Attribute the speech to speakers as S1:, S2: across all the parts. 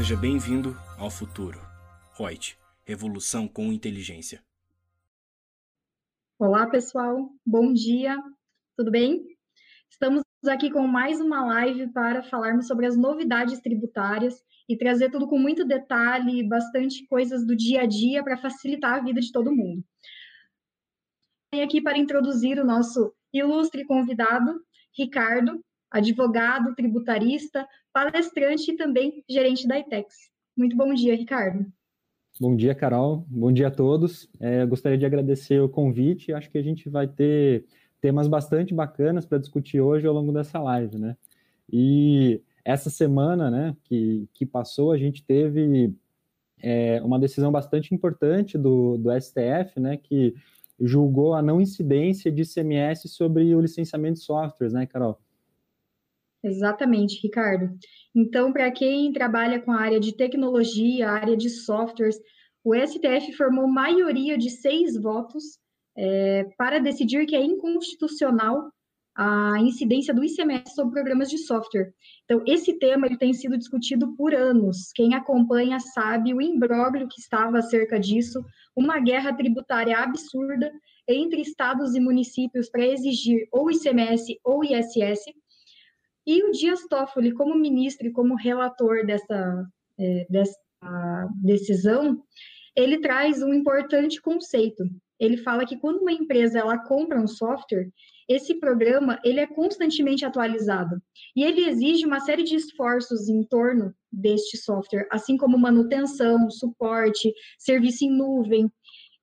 S1: Seja bem-vindo ao futuro. Reut, revolução com inteligência.
S2: Olá, pessoal. Bom dia. Tudo bem? Estamos aqui com mais uma live para falarmos sobre as novidades tributárias e trazer tudo com muito detalhe, bastante coisas do dia a dia para facilitar a vida de todo mundo. Venho aqui para introduzir o nosso ilustre convidado, Ricardo, advogado, tributarista, palestrante e também gerente da ITEX. Muito bom dia, Ricardo.
S3: Bom dia, Carol. Bom dia a todos. É, gostaria de agradecer o convite. Acho que a gente vai ter temas bastante bacanas para discutir hoje ao longo dessa live, né? E essa semana, né, que, que passou, a gente teve é, uma decisão bastante importante do, do STF, né, que julgou a não incidência de ICMS sobre o licenciamento de softwares, né, Carol?
S2: Exatamente, Ricardo. Então, para quem trabalha com a área de tecnologia, área de softwares, o STF formou maioria de seis votos é, para decidir que é inconstitucional a incidência do ICMS sobre programas de software. Então, esse tema ele tem sido discutido por anos. Quem acompanha sabe o imbróglio que estava acerca disso, uma guerra tributária absurda entre estados e municípios para exigir ou ICMS ou ISS, e o Dias Toffoli, como ministro e como relator dessa, é, dessa decisão, ele traz um importante conceito. Ele fala que quando uma empresa ela compra um software, esse programa ele é constantemente atualizado e ele exige uma série de esforços em torno deste software, assim como manutenção, suporte, serviço em nuvem.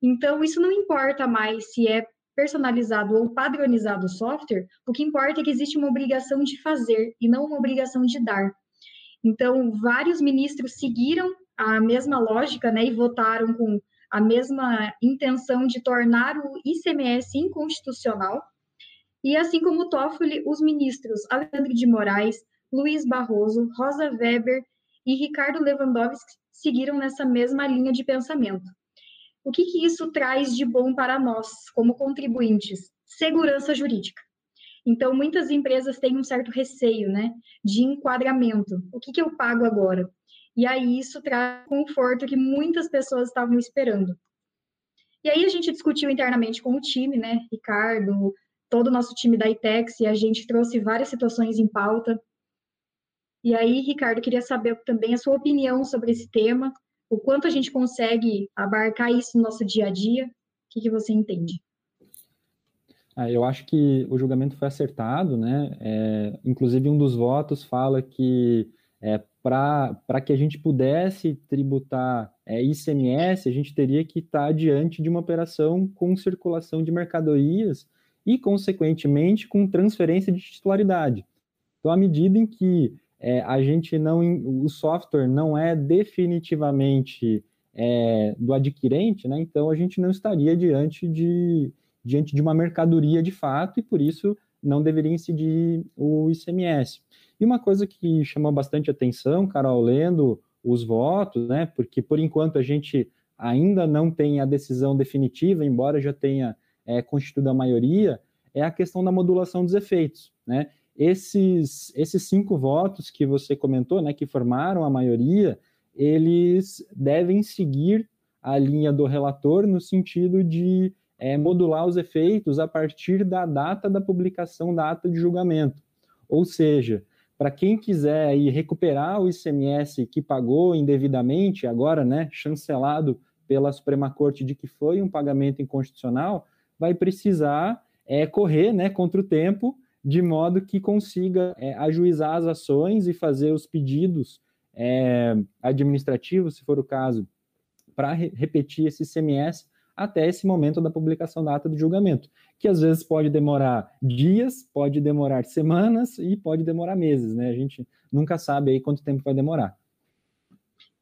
S2: Então, isso não importa mais se é personalizado ou padronizado o software, o que importa é que existe uma obrigação de fazer e não uma obrigação de dar. Então, vários ministros seguiram a mesma lógica, né, e votaram com a mesma intenção de tornar o ICMS inconstitucional. E assim como o Toffoli, os ministros Alexandre de Moraes, Luiz Barroso, Rosa Weber e Ricardo Lewandowski seguiram nessa mesma linha de pensamento. O que, que isso traz de bom para nós, como contribuintes? Segurança jurídica. Então, muitas empresas têm um certo receio, né, de enquadramento. O que, que eu pago agora? E aí isso traz conforto que muitas pessoas estavam esperando. E aí a gente discutiu internamente com o time, né, Ricardo, todo o nosso time da ITEX, e a gente trouxe várias situações em pauta. E aí, Ricardo, queria saber também a sua opinião sobre esse tema, o quanto a gente consegue abarcar isso no nosso dia a dia? O que, que você entende?
S3: Ah, eu acho que o julgamento foi acertado, né? É, inclusive, um dos votos fala que é, para que a gente pudesse tributar é, ICMS, a gente teria que estar diante de uma operação com circulação de mercadorias e, consequentemente, com transferência de titularidade. Então, à medida em que é, a gente não, o software não é definitivamente é, do adquirente, né? Então a gente não estaria diante de, diante de uma mercadoria de fato e por isso não deveria incidir o ICMS. E uma coisa que chamou bastante atenção, Carol, lendo os votos, né? Porque por enquanto a gente ainda não tem a decisão definitiva, embora já tenha é, constituído a maioria, é a questão da modulação dos efeitos, né? Esses, esses cinco votos que você comentou, né, que formaram a maioria, eles devem seguir a linha do relator no sentido de é, modular os efeitos a partir da data da publicação da ata de julgamento. Ou seja, para quem quiser aí recuperar o ICMS que pagou indevidamente, agora, né, chancelado pela Suprema Corte de que foi um pagamento inconstitucional, vai precisar é, correr, né, contra o tempo de modo que consiga é, ajuizar as ações e fazer os pedidos é, administrativos, se for o caso, para re repetir esse CMS até esse momento da publicação da ata do julgamento, que às vezes pode demorar dias, pode demorar semanas e pode demorar meses, né? A gente nunca sabe aí quanto tempo vai demorar.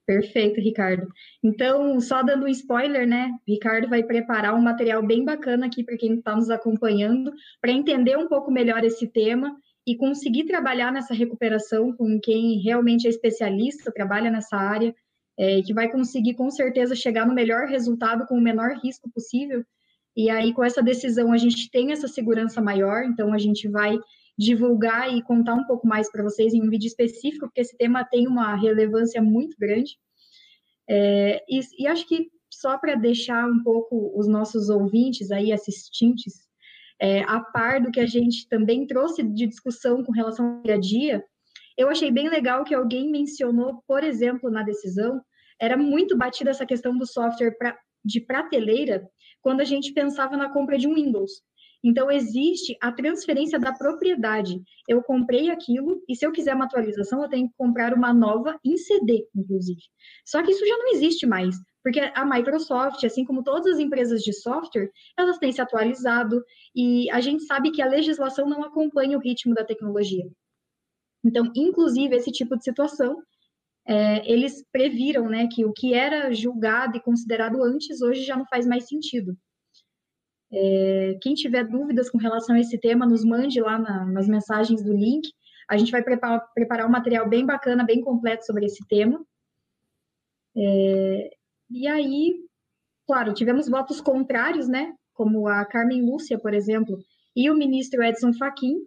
S2: Perfeito, Ricardo. Então, só dando um spoiler, né? Ricardo vai preparar um material bem bacana aqui para quem está nos acompanhando, para entender um pouco melhor esse tema e conseguir trabalhar nessa recuperação com quem realmente é especialista, trabalha nessa área, é, que vai conseguir com certeza chegar no melhor resultado com o menor risco possível. E aí, com essa decisão, a gente tem essa segurança maior, então a gente vai divulgar e contar um pouco mais para vocês em um vídeo específico, porque esse tema tem uma relevância muito grande. É, e, e acho que só para deixar um pouco os nossos ouvintes aí, assistentes, é, a par do que a gente também trouxe de discussão com relação ao dia a dia, eu achei bem legal que alguém mencionou, por exemplo, na decisão, era muito batida essa questão do software pra, de prateleira quando a gente pensava na compra de um Windows. Então, existe a transferência da propriedade. Eu comprei aquilo e, se eu quiser uma atualização, eu tenho que comprar uma nova em CD, inclusive. Só que isso já não existe mais, porque a Microsoft, assim como todas as empresas de software, elas têm se atualizado e a gente sabe que a legislação não acompanha o ritmo da tecnologia. Então, inclusive, esse tipo de situação, é, eles previram né, que o que era julgado e considerado antes, hoje já não faz mais sentido. É, quem tiver dúvidas com relação a esse tema, nos mande lá na, nas mensagens do link. A gente vai preparar, preparar um material bem bacana, bem completo sobre esse tema. É, e aí, claro, tivemos votos contrários, né? Como a Carmen Lúcia, por exemplo, e o ministro Edson Fachin,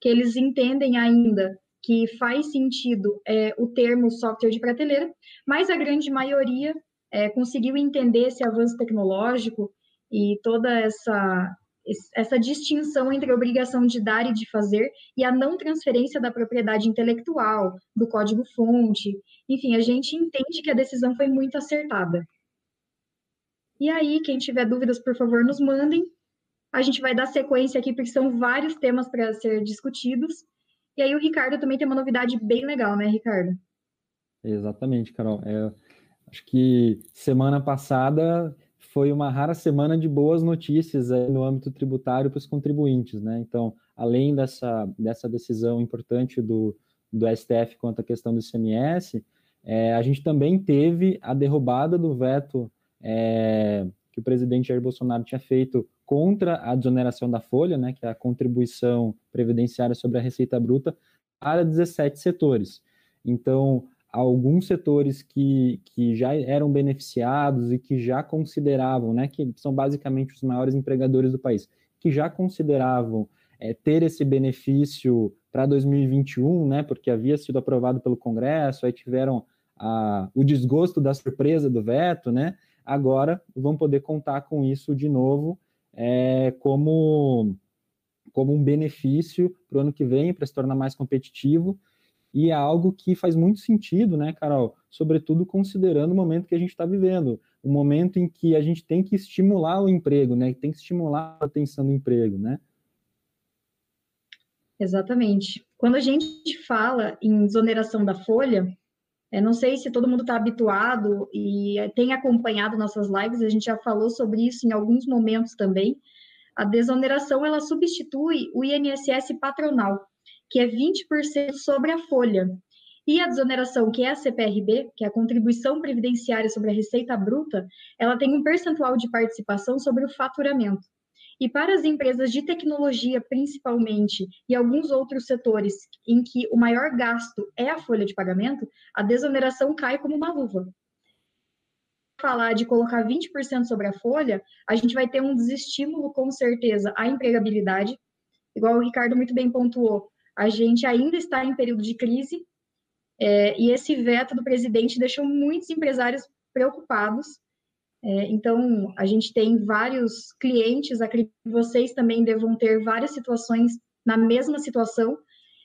S2: que eles entendem ainda que faz sentido é, o termo software de prateleira, mas a grande maioria é, conseguiu entender esse avanço tecnológico e toda essa, essa distinção entre a obrigação de dar e de fazer e a não transferência da propriedade intelectual, do código-fonte. Enfim, a gente entende que a decisão foi muito acertada. E aí, quem tiver dúvidas, por favor, nos mandem. A gente vai dar sequência aqui, porque são vários temas para ser discutidos. E aí, o Ricardo também tem uma novidade bem legal, né, Ricardo?
S3: Exatamente, Carol. É, acho que semana passada foi uma rara semana de boas notícias no âmbito tributário para os contribuintes, né? Então, além dessa, dessa decisão importante do, do STF quanto à questão do ICMS, é, a gente também teve a derrubada do veto é, que o presidente Jair Bolsonaro tinha feito contra a desoneração da folha, né, que é a contribuição previdenciária sobre a receita bruta, para 17 setores. Então, alguns setores que, que já eram beneficiados e que já consideravam, né, que são basicamente os maiores empregadores do país, que já consideravam é, ter esse benefício para 2021, né, porque havia sido aprovado pelo Congresso, aí tiveram a, o desgosto da surpresa do veto, né, agora vão poder contar com isso de novo é, como, como um benefício para o ano que vem, para se tornar mais competitivo e é algo que faz muito sentido, né, Carol? Sobretudo considerando o momento que a gente está vivendo, o momento em que a gente tem que estimular o emprego, né? Tem que estimular a atenção do emprego, né?
S2: Exatamente. Quando a gente fala em desoneração da folha, eu não sei se todo mundo está habituado e tem acompanhado nossas lives, a gente já falou sobre isso em alguns momentos também. A desoneração ela substitui o INSS patronal que é 20% sobre a folha. E a desoneração, que é a CPRB, que é a contribuição previdenciária sobre a receita bruta, ela tem um percentual de participação sobre o faturamento. E para as empresas de tecnologia, principalmente, e alguns outros setores em que o maior gasto é a folha de pagamento, a desoneração cai como uma luva. Falar de colocar 20% sobre a folha, a gente vai ter um desestímulo, com certeza, à empregabilidade, igual o Ricardo muito bem pontuou a gente ainda está em período de crise é, e esse veto do presidente deixou muitos empresários preocupados. É, então, a gente tem vários clientes, acredito que vocês também devam ter várias situações na mesma situação,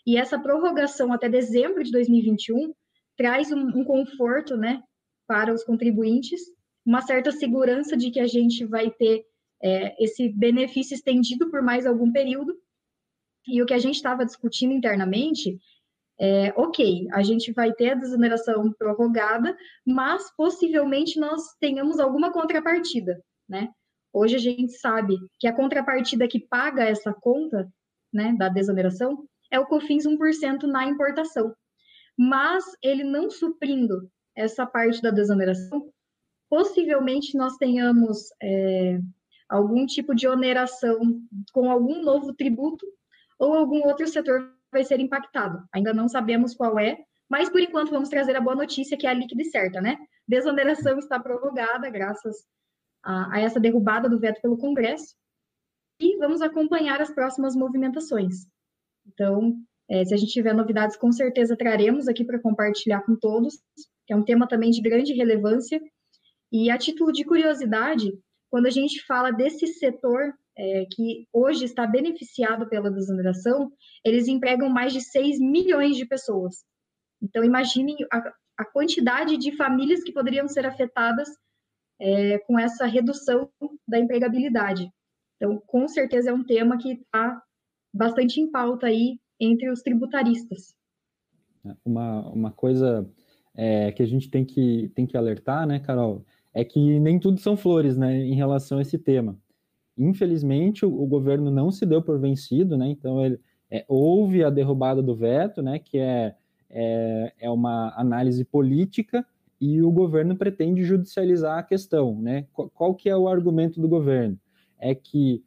S2: e essa prorrogação até dezembro de 2021 traz um, um conforto né, para os contribuintes, uma certa segurança de que a gente vai ter é, esse benefício estendido por mais algum período, e o que a gente estava discutindo internamente é, ok, a gente vai ter a desoneração prorrogada, mas possivelmente nós tenhamos alguma contrapartida, né? Hoje a gente sabe que a contrapartida que paga essa conta, né, da desoneração, é o COFINS 1% na importação. Mas ele não suprindo essa parte da desoneração, possivelmente nós tenhamos é, algum tipo de oneração com algum novo tributo ou algum outro setor vai ser impactado. Ainda não sabemos qual é, mas por enquanto vamos trazer a boa notícia, que é a líquida certa, né? Desoneração está prorrogada graças a, a essa derrubada do veto pelo Congresso e vamos acompanhar as próximas movimentações. Então, é, se a gente tiver novidades, com certeza traremos aqui para compartilhar com todos, que é um tema também de grande relevância. E a título de curiosidade, quando a gente fala desse setor é, que hoje está beneficiado pela desoneração, eles empregam mais de 6 milhões de pessoas. Então, imaginem a, a quantidade de famílias que poderiam ser afetadas é, com essa redução da empregabilidade. Então, com certeza é um tema que está bastante em pauta aí entre os tributaristas.
S3: Uma, uma coisa é, que a gente tem que, tem que alertar, né, Carol, é que nem tudo são flores, né, em relação a esse tema. Infelizmente, o, o governo não se deu por vencido, né, então ele, é, houve a derrubada do veto, né, que é, é, é uma análise política e o governo pretende judicializar a questão, né? Qual, qual que é o argumento do governo? É que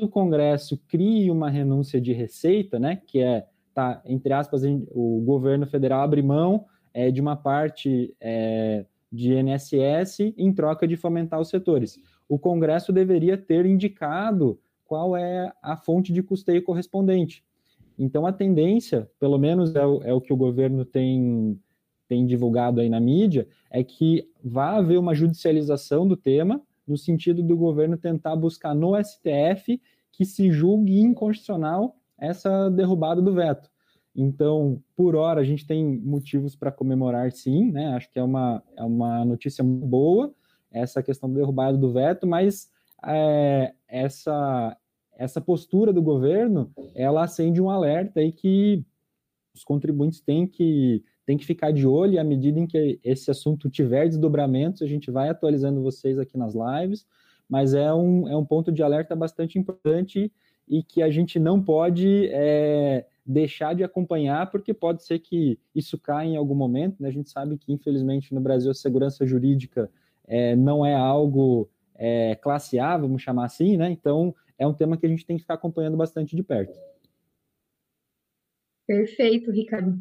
S3: o Congresso crie uma renúncia de receita, né? Que é, tá, entre aspas, o governo federal abre mão é, de uma parte é, de INSS em troca de fomentar os setores. O Congresso deveria ter indicado qual é a fonte de custeio correspondente. Então, a tendência, pelo menos é o, é o que o governo tem tem divulgado aí na mídia, é que vai haver uma judicialização do tema, no sentido do governo tentar buscar no STF que se julgue inconstitucional essa derrubada do veto. Então, por hora, a gente tem motivos para comemorar, sim, né? Acho que é uma, é uma notícia boa, essa questão da derrubada do veto, mas é, essa, essa postura do governo, ela acende um alerta aí que os contribuintes têm que tem que ficar de olho e à medida em que esse assunto tiver desdobramentos, a gente vai atualizando vocês aqui nas lives, mas é um, é um ponto de alerta bastante importante e que a gente não pode é, deixar de acompanhar, porque pode ser que isso caia em algum momento, né? A gente sabe que, infelizmente, no Brasil, a segurança jurídica é, não é algo é, classe A, vamos chamar assim, né? Então, é um tema que a gente tem que ficar acompanhando bastante de perto.
S2: Perfeito, Ricardo.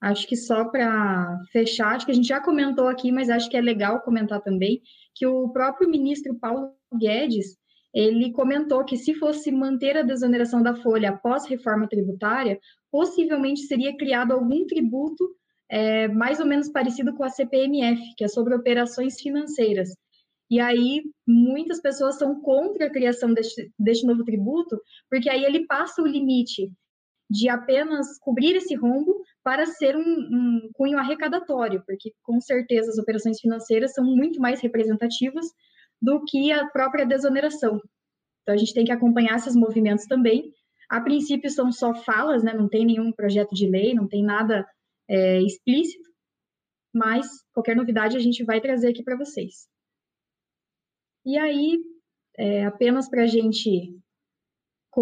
S2: Acho que só para fechar, acho que a gente já comentou aqui, mas acho que é legal comentar também, que o próprio ministro Paulo Guedes, ele comentou que se fosse manter a desoneração da folha após reforma tributária, possivelmente seria criado algum tributo é, mais ou menos parecido com a CPMF, que é sobre operações financeiras. E aí, muitas pessoas são contra a criação deste, deste novo tributo, porque aí ele passa o limite de apenas cobrir esse rombo para ser um, um, cunho arrecadatório, porque com certeza as operações financeiras são muito mais representativas do que a própria desoneração. Então a gente tem que acompanhar esses movimentos também. A princípio são só falas, né? não tem nenhum projeto de lei, não tem nada é, explícito, mas qualquer novidade a gente vai trazer aqui para vocês. E aí, é, apenas para a gente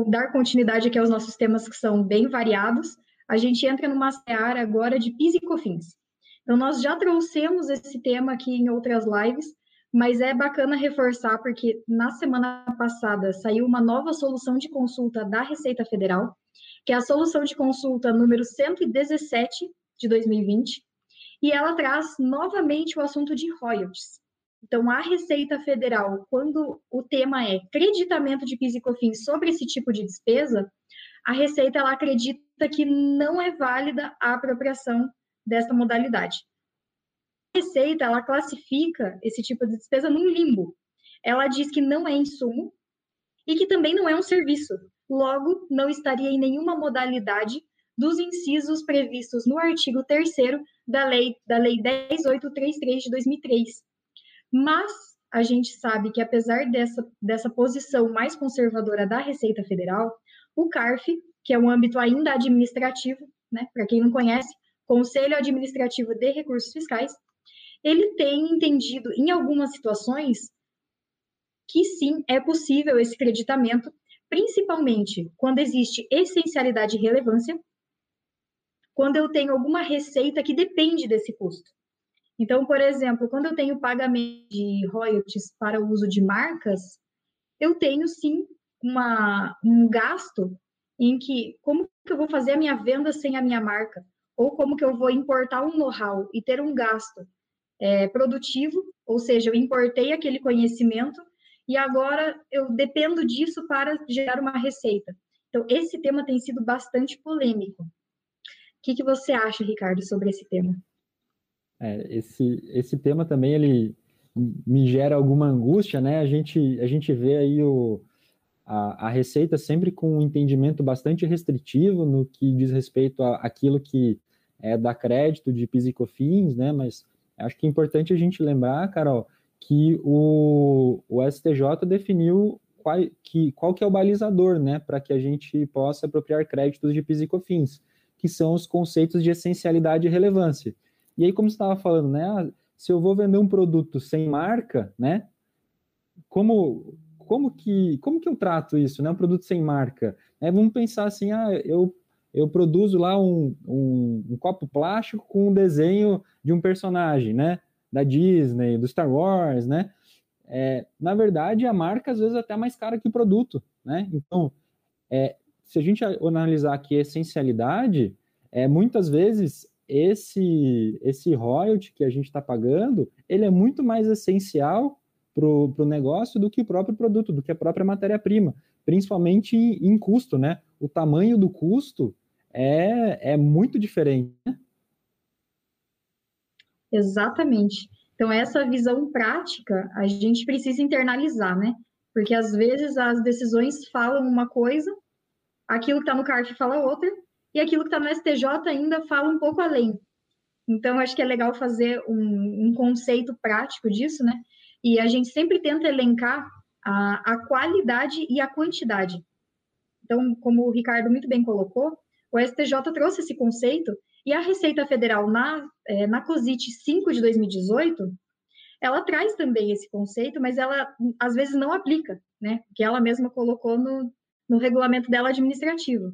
S2: dar continuidade aqui aos nossos temas que são bem variados, a gente entra numa seara agora de PIS e COFINS. Então, nós já trouxemos esse tema aqui em outras lives, mas é bacana reforçar, porque na semana passada saiu uma nova solução de consulta da Receita Federal, que é a solução de consulta número 117 de 2020, e ela traz novamente o assunto de royalties. Então, a Receita Federal, quando o tema é creditamento de PIS e COFINS sobre esse tipo de despesa, a Receita ela acredita que não é válida a apropriação dessa modalidade. A Receita ela classifica esse tipo de despesa num limbo. Ela diz que não é insumo e que também não é um serviço. Logo, não estaria em nenhuma modalidade dos incisos previstos no artigo 3 da lei da lei 10833 de 2003 mas a gente sabe que, apesar dessa, dessa posição mais conservadora da Receita Federal, o CARF, que é um âmbito ainda administrativo, né, para quem não conhece, Conselho Administrativo de Recursos Fiscais, ele tem entendido em algumas situações que sim é possível esse creditamento, principalmente quando existe essencialidade e relevância, quando eu tenho alguma receita que depende desse custo. Então, por exemplo, quando eu tenho pagamento de royalties para o uso de marcas, eu tenho sim uma, um gasto em que como que eu vou fazer a minha venda sem a minha marca? Ou como que eu vou importar um know-how e ter um gasto é, produtivo, ou seja, eu importei aquele conhecimento e agora eu dependo disso para gerar uma receita. Então, esse tema tem sido bastante polêmico. O que, que você acha, Ricardo, sobre esse tema?
S3: É, esse, esse tema também ele me gera alguma angústia, né? A gente, a gente vê aí o, a, a Receita sempre com um entendimento bastante restritivo no que diz respeito àquilo que é da crédito de PIS e COFINS, né? Mas acho que é importante a gente lembrar, Carol, que o, o STJ definiu qual que, qual que é o balizador, né? Para que a gente possa apropriar créditos de PIS e COFINS, que são os conceitos de essencialidade e relevância. E aí, como você estava falando, né? Ah, se eu vou vender um produto sem marca, né? Como como que como que eu trato isso, né? Um produto sem marca. É, vamos pensar assim, ah, eu eu produzo lá um, um, um, copo plástico com um desenho de um personagem, né? Da Disney, do Star Wars, né? É, na verdade, a marca às vezes é até mais cara que o produto, né? Então, é, se a gente analisar aqui a essencialidade, é, muitas vezes esse, esse royalty que a gente está pagando, ele é muito mais essencial para o negócio do que o próprio produto, do que a própria matéria-prima, principalmente em, em, custo, né? O tamanho do custo é, é muito diferente, né?
S2: Exatamente. Então, essa visão prática, a gente precisa internalizar, né? Porque às vezes as decisões falam uma coisa, aquilo que está no CARF fala outra, e aquilo que está no STJ ainda fala um pouco além. Então, acho que é legal fazer um, um, conceito prático disso, né? E a gente sempre tenta elencar a, a qualidade e a quantidade. Então, como o Ricardo muito bem colocou, o STJ trouxe esse conceito e a Receita Federal, na, é, na COSIT 5 de 2018, ela traz também esse conceito, mas ela às vezes não aplica, né? Que ela mesma colocou no, no regulamento dela administrativo.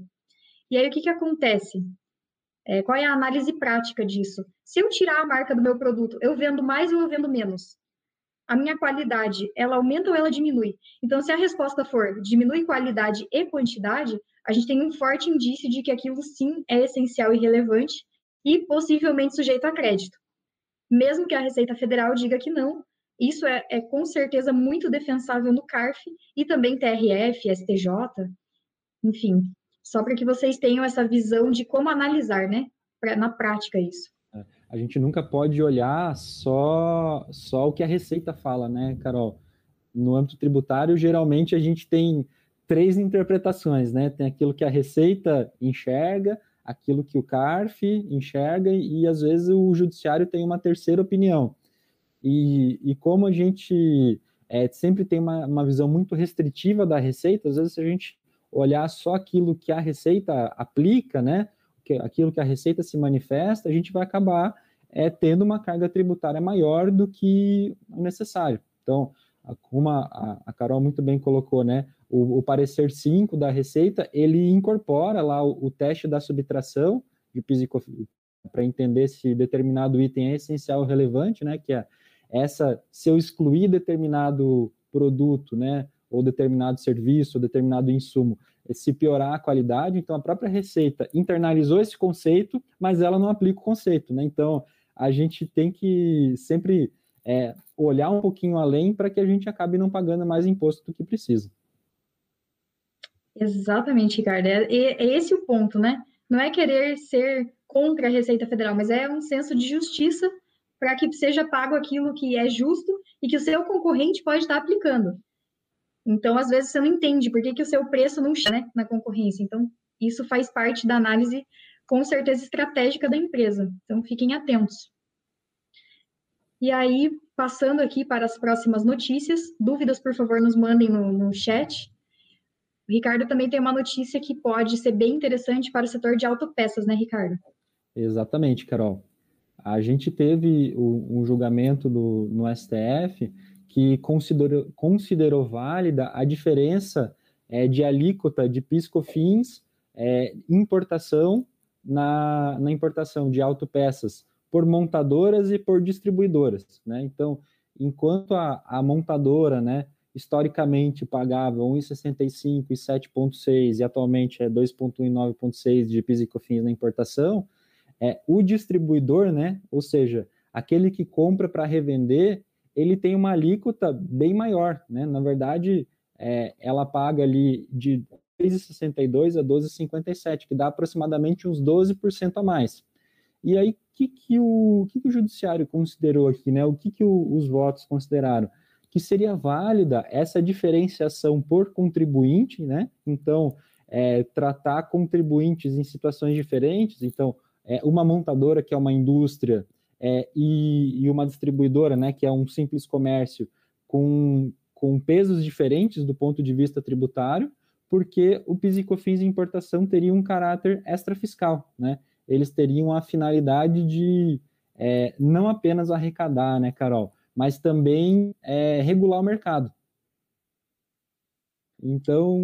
S2: E aí, o que, que acontece? É, qual é a análise prática disso? Se eu tirar a marca do meu produto, eu vendo mais ou eu vendo menos? A minha qualidade, ela aumenta ou ela diminui? Então, se a resposta for diminui qualidade e quantidade, a gente tem um forte indício de que aquilo sim é essencial e relevante e possivelmente sujeito a crédito. Mesmo que a Receita Federal diga que não, isso é, é com certeza muito defensável no CARF e também TRF, STJ, enfim só para que vocês tenham essa visão de como analisar, né, pra, na prática isso.
S3: É, a gente nunca pode olhar só, só o que a Receita fala, né, Carol? No âmbito tributário, geralmente a gente tem três interpretações, né? Tem aquilo que a Receita enxerga, aquilo que o CARF enxerga e às vezes o judiciário tem uma terceira opinião. E, e como a gente é, sempre tem uma, uma visão muito restritiva da Receita, às vezes a gente olhar só aquilo que a receita aplica, né? Aquilo que a receita se manifesta, a gente vai acabar é, tendo uma carga tributária maior do que o necessário. Então, como a, a Carol muito bem colocou, né? O, o parecer 5 da Receita, ele incorpora lá o, o teste da subtração de PIS para entender se determinado item é essencial ou relevante, né? Que é essa, se eu excluir determinado produto, né? ou determinado serviço, ou determinado insumo, se piorar a qualidade, então a própria Receita internalizou esse conceito, mas ela não aplica o conceito, né? Então a gente tem que sempre é, olhar um pouquinho além para que a gente acabe não pagando mais imposto do que precisa.
S2: Exatamente, Ricardo. É, é esse o ponto, né? Não é querer ser contra a Receita Federal, mas é um senso de justiça para que seja pago aquilo que é justo e que o seu concorrente pode estar aplicando. Então, às vezes, você não entende por que, que o seu preço não chega né, na concorrência. Então, isso faz parte da análise, com certeza, estratégica da empresa. Então, fiquem atentos. E aí, passando aqui para as próximas notícias, dúvidas, por favor, nos mandem no, no chat. O Ricardo também tem uma notícia que pode ser bem interessante para o setor de autopeças, né, Ricardo?
S3: Exatamente, Carol. A gente teve um julgamento do, no STF que considerou, considerou válida a diferença é, de alíquota de piscofins é, importação na, na importação de autopeças por montadoras e por distribuidoras, né? Então, enquanto a, a montadora, né, historicamente pagava 1,65 e 7,6 e atualmente é 2,1 e 9,6 de PIS COFINS na importação, é, o distribuidor, né, ou seja, aquele que compra para revender, ele tem uma alíquota bem maior, né? Na verdade, é, ela paga ali de 3,62 a 12,57, que dá aproximadamente uns 12% a mais. E aí, que, que, o, que, que o judiciário considerou aqui, né? O que, que o, os votos consideraram? Que seria válida essa diferenciação por contribuinte, né? Então, é, tratar contribuintes em situações diferentes, então, é, uma montadora que é uma indústria é, e, e, uma distribuidora, né, que é um simples comércio, com, com pesos diferentes do ponto de vista tributário, porque o PIS e COFINS de importação teria um caráter extrafiscal, né? Eles teriam a finalidade de é, não apenas arrecadar, né, Carol, mas também é, regular o mercado. Então,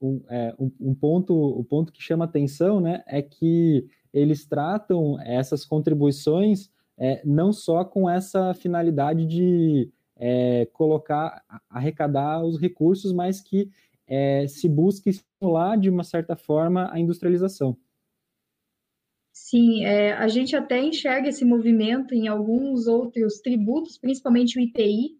S3: um, é, um, um, ponto, o ponto que chama atenção, né, é que eles tratam essas contribuições é, não só com essa finalidade de é, colocar, arrecadar os recursos, mas que é, se busque estimular de uma certa forma a industrialização.
S2: Sim, é, a gente até enxerga esse movimento em alguns outros tributos, principalmente o IPI,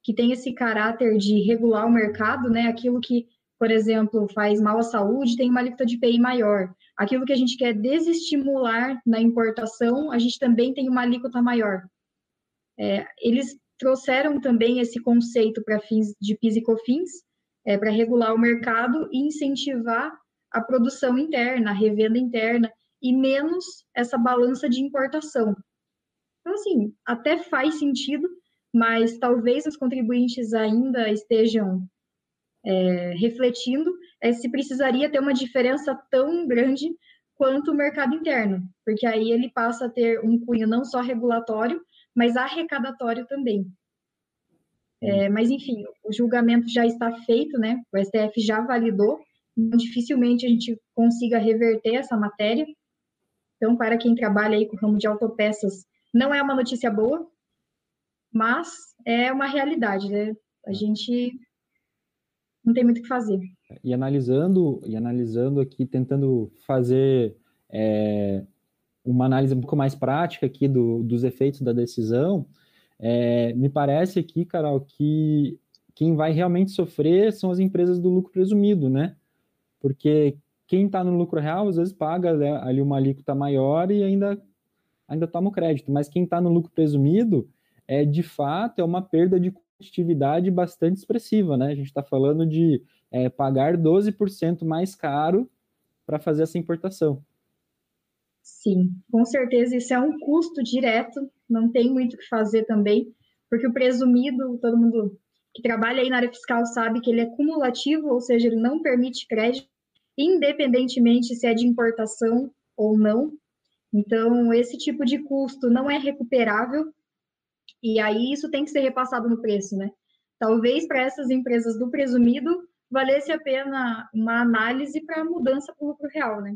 S2: que tem esse caráter de regular o mercado, né? Aquilo que, por exemplo, faz mal à saúde tem uma alíquota de IPI maior. Aquilo que a gente quer desestimular na importação, a gente também tem uma alíquota maior. É, eles trouxeram também esse conceito para fins de PIS e COFINS, é, para regular o mercado e incentivar a produção interna, a revenda interna, e menos essa balança de importação. Então, assim, até faz sentido, mas talvez os contribuintes ainda estejam é, refletindo é, se precisaria ter uma diferença tão grande quanto o mercado interno, porque aí ele passa a ter um cunho não só regulatório, mas arrecadatório também. É, mas, enfim, o julgamento já está feito, né? O STF já validou, então dificilmente a gente consiga reverter essa matéria. Então, para quem trabalha aí com o ramo de autopeças, não é uma notícia boa, mas é uma realidade, né? A gente não tem muito o que fazer.
S3: E analisando, e analisando aqui, tentando fazer é, uma análise um pouco mais prática aqui do, dos efeitos da decisão, é, me parece aqui, Carol, que quem vai realmente sofrer são as empresas do lucro presumido, né? Porque quem está no lucro real, às vezes paga né, ali uma alíquota maior e ainda, ainda toma o crédito, mas quem está no lucro presumido, é de fato, é uma perda de competitividade bastante expressiva, né? A gente está falando de é, pagar 12% mais caro para fazer essa importação.
S2: Sim, com certeza isso é um custo direto, não tem muito o que fazer também, porque o presumido, todo mundo que trabalha aí na área fiscal sabe que ele é cumulativo, ou seja, ele não permite crédito, independentemente se é de importação ou não. Então, esse tipo de custo não é recuperável, e aí isso tem que ser repassado no preço, né? Talvez para essas empresas do presumido valesse a pena uma análise para mudança para o lucro real, né?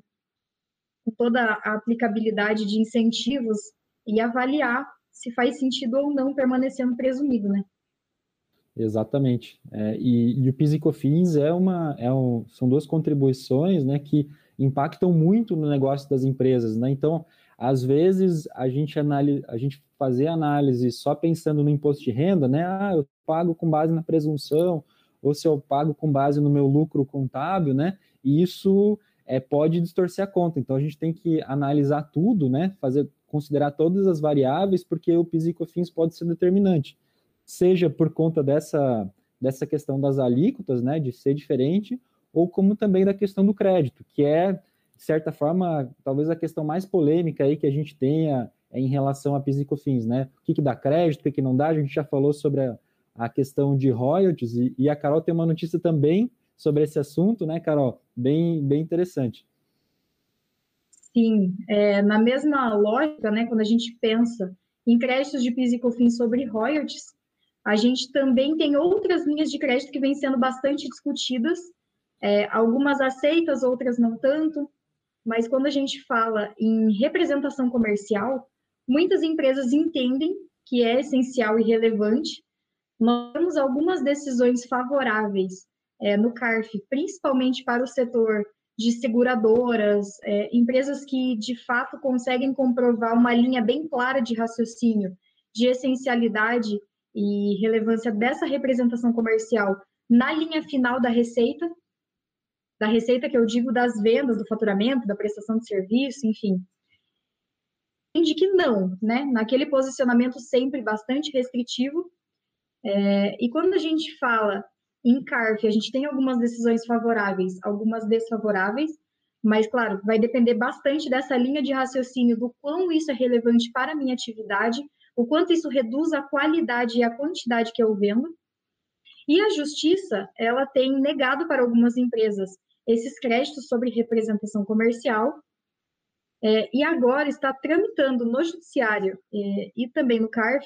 S2: Com toda a aplicabilidade de incentivos e avaliar se faz sentido ou não permanecer no presumido, né?
S3: Exatamente. É, e, e, o PIS e COFINS é uma, é um, são duas contribuições né, que impactam muito no negócio das empresas. Né? Então, às vezes, a gente, analisa, a gente fazer análise só pensando no imposto de renda, né? Ah, eu pago com base na presunção, ou se eu pago com base no meu lucro contábil, né? E isso é, pode distorcer a conta. Então a gente tem que analisar tudo, né? Fazer, considerar todas as variáveis, porque o PIS e COFINS pode ser determinante. Seja por conta dessa, dessa questão das alíquotas, né? De ser diferente, ou como também da questão do crédito, que é, de certa forma, talvez a questão mais polêmica aí que a gente tenha em relação a PIS e COFINS, né? O que, que dá crédito, o que, que não dá, a gente já falou sobre a, a questão de royalties, e, e, a Carol tem uma notícia também sobre esse assunto, né, Carol? Bem, bem interessante.
S2: Sim, é, na mesma lógica, né, quando a gente pensa em créditos de PIS e COFINS sobre royalties, a gente também tem outras linhas de crédito que vêm sendo bastante discutidas, é, algumas aceitas, outras não tanto, mas quando a gente fala em representação comercial, muitas empresas entendem que é essencial e relevante. Nós temos algumas decisões favoráveis é, no CARF, principalmente para o setor de seguradoras, é, empresas que de fato conseguem comprovar uma linha bem clara de raciocínio, de essencialidade e relevância dessa representação comercial na linha final da receita. da receita que eu digo das vendas, do faturamento, da prestação de serviço, enfim. De que não, né? Naquele posicionamento sempre bastante restritivo. É, e quando a gente fala em CARF, a gente tem algumas decisões favoráveis, algumas desfavoráveis, mas, claro, vai depender bastante dessa linha de raciocínio do quão isso é relevante para a minha atividade, o quanto isso reduz a qualidade e a quantidade que eu vendo. E a justiça, ela tem negado para algumas empresas esses créditos sobre representação comercial, é, e agora está tramitando no judiciário é, e também no CARF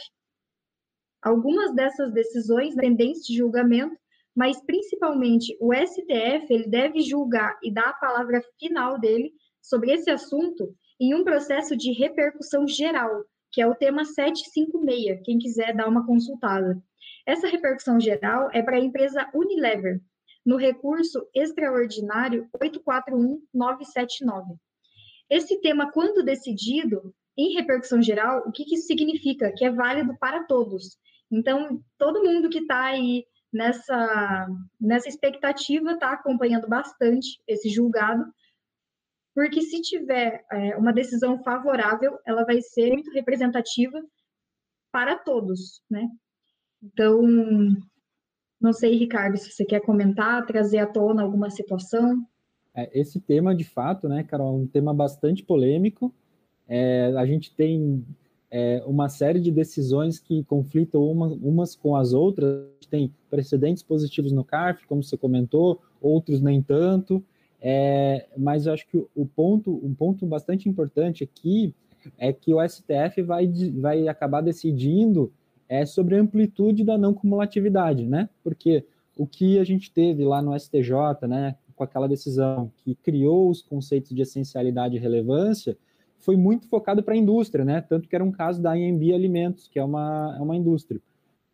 S2: algumas dessas decisões pendentes de julgamento, mas principalmente o STF ele deve julgar e dar a palavra final dele sobre esse assunto em um processo de repercussão geral, que é o tema 756, quem quiser dar uma consultada. Essa repercussão geral é para a empresa Unilever, no recurso extraordinário 841979. Esse tema, quando decidido, em repercussão geral, o que, que isso significa? Que é válido para todos. Então, todo mundo que está aí nessa, nessa expectativa está acompanhando bastante esse julgado, porque se tiver é, uma decisão favorável, ela vai ser muito representativa para todos, né? Então, não sei, Ricardo, se você quer comentar, trazer à tona alguma situação.
S3: É, esse tema, de fato, né, Carol, é um tema bastante polêmico. É, a gente tem é, uma série de decisões que conflitam uma, umas com as outras. Tem precedentes positivos no CARF, como você comentou, outros nem tanto. É, mas eu acho que o ponto, um ponto bastante importante aqui é que o STF vai, vai acabar decidindo é sobre a amplitude da não cumulatividade, né? Porque o que a gente teve lá no STJ, né, com aquela decisão que criou os conceitos de essencialidade e relevância, foi muito focado para a indústria, né? Tanto que era um caso da IMB Alimentos, que é uma, é uma indústria.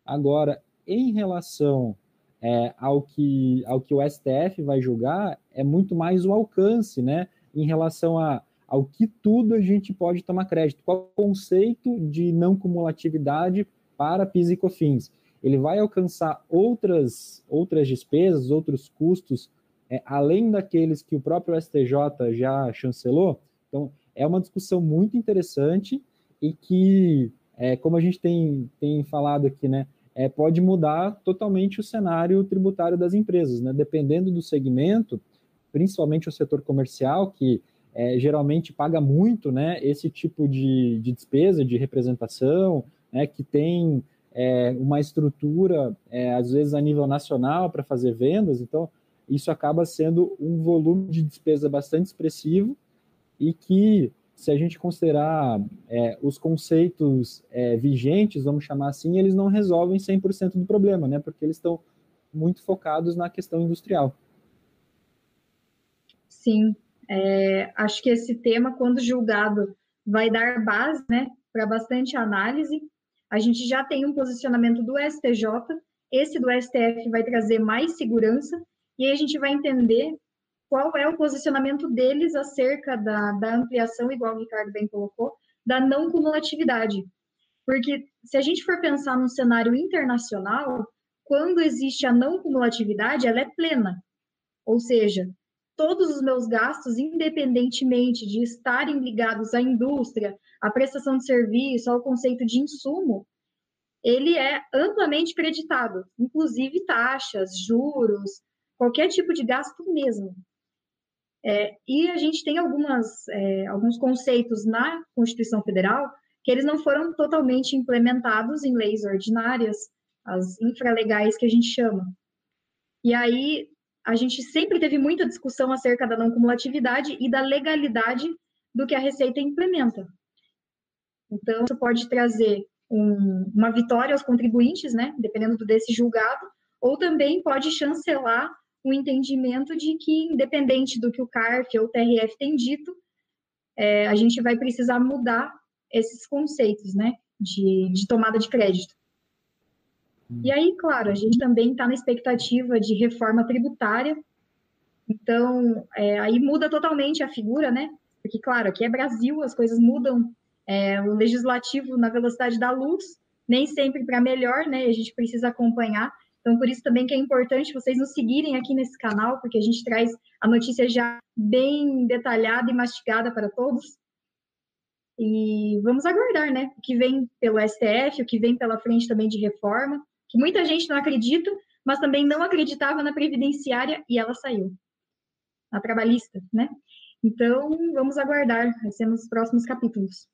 S3: Agora, em relação é, ao, que, ao que o STF vai julgar, é muito mais o alcance, né? Em relação a, ao que tudo a gente pode tomar crédito. Qual o conceito de não cumulatividade para PIS e COFINS. Ele vai alcançar outras, outras despesas, outros custos, é, além daqueles que o próprio STJ já chancelou. Então, é uma discussão muito interessante e que, é, como a gente tem, tem falado aqui, né, é, pode mudar totalmente o cenário tributário das empresas, né, dependendo do segmento, principalmente o setor comercial, que é, geralmente paga muito né, esse tipo de, de despesa, de representação, né, que tem é, uma estrutura, é, às vezes a nível nacional, para fazer vendas, então isso acaba sendo um volume de despesa bastante expressivo e que, se a gente considerar é, os conceitos é, vigentes, vamos chamar assim, eles não resolvem 100% do problema, né, porque eles estão muito focados na questão industrial.
S2: Sim, é, acho que esse tema, quando julgado, vai dar base né, para bastante análise, a gente já tem um posicionamento do STJ, esse do STF vai trazer mais segurança, e aí a gente vai entender qual é o posicionamento deles acerca da, da ampliação, igual o Ricardo bem colocou, da não cumulatividade. Porque se a gente for pensar num cenário internacional, quando existe a não cumulatividade, ela é plena. Ou seja, todos os meus gastos, independentemente de estarem ligados à indústria, à prestação de serviço, ao conceito de insumo, ele é amplamente creditado, inclusive taxas, juros, qualquer tipo de gasto mesmo. É, e a gente tem algumas, é, alguns conceitos na Constituição Federal que eles não foram totalmente implementados em leis ordinárias, as infralegais que a gente chama. E aí a gente sempre teve muita discussão acerca da não cumulatividade e da legalidade do que a Receita implementa. Então, isso pode trazer um, uma vitória aos contribuintes, né, dependendo desse julgado, ou também pode chancelar o entendimento de que, independente do que o CARF ou o TRF tem dito, é, a gente vai precisar mudar esses conceitos, né, de, de tomada de crédito. E aí, claro, a gente também está na expectativa de reforma tributária. Então, é, aí muda totalmente a figura, né? Porque, claro, aqui é Brasil, as coisas mudam. É, o legislativo na velocidade da luz, nem sempre para melhor, né? A gente precisa acompanhar. Então, por isso também que é importante vocês nos seguirem aqui nesse canal, porque a gente traz a notícia já bem detalhada e mastigada para todos. E vamos aguardar, né? O que vem pelo STF, o que vem pela frente também de reforma, que muita gente não acredita, mas também não acreditava na previdenciária e ela saiu. Na trabalhista, né? Então, vamos aguardar, vai ser nos próximos capítulos.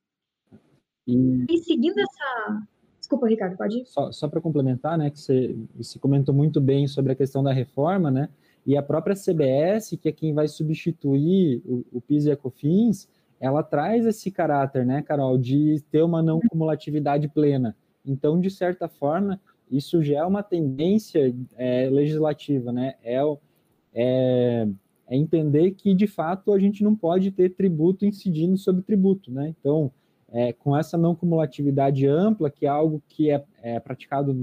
S2: E seguindo essa. Desculpa, Ricardo, pode ir?
S3: Só, só para complementar, né, que você, você comentou muito bem sobre a questão da reforma, né? E a própria CBS, que é quem vai substituir o, o PIS e a COFINS, ela traz esse caráter, né, Carol, de ter uma não cumulatividade plena. Então, de certa forma, isso já é uma tendência é, legislativa, né? É, é, é, entender que, de fato, a gente não pode ter tributo incidindo sobre tributo, né? Então, é, com essa não cumulatividade ampla, que é algo que é, é praticado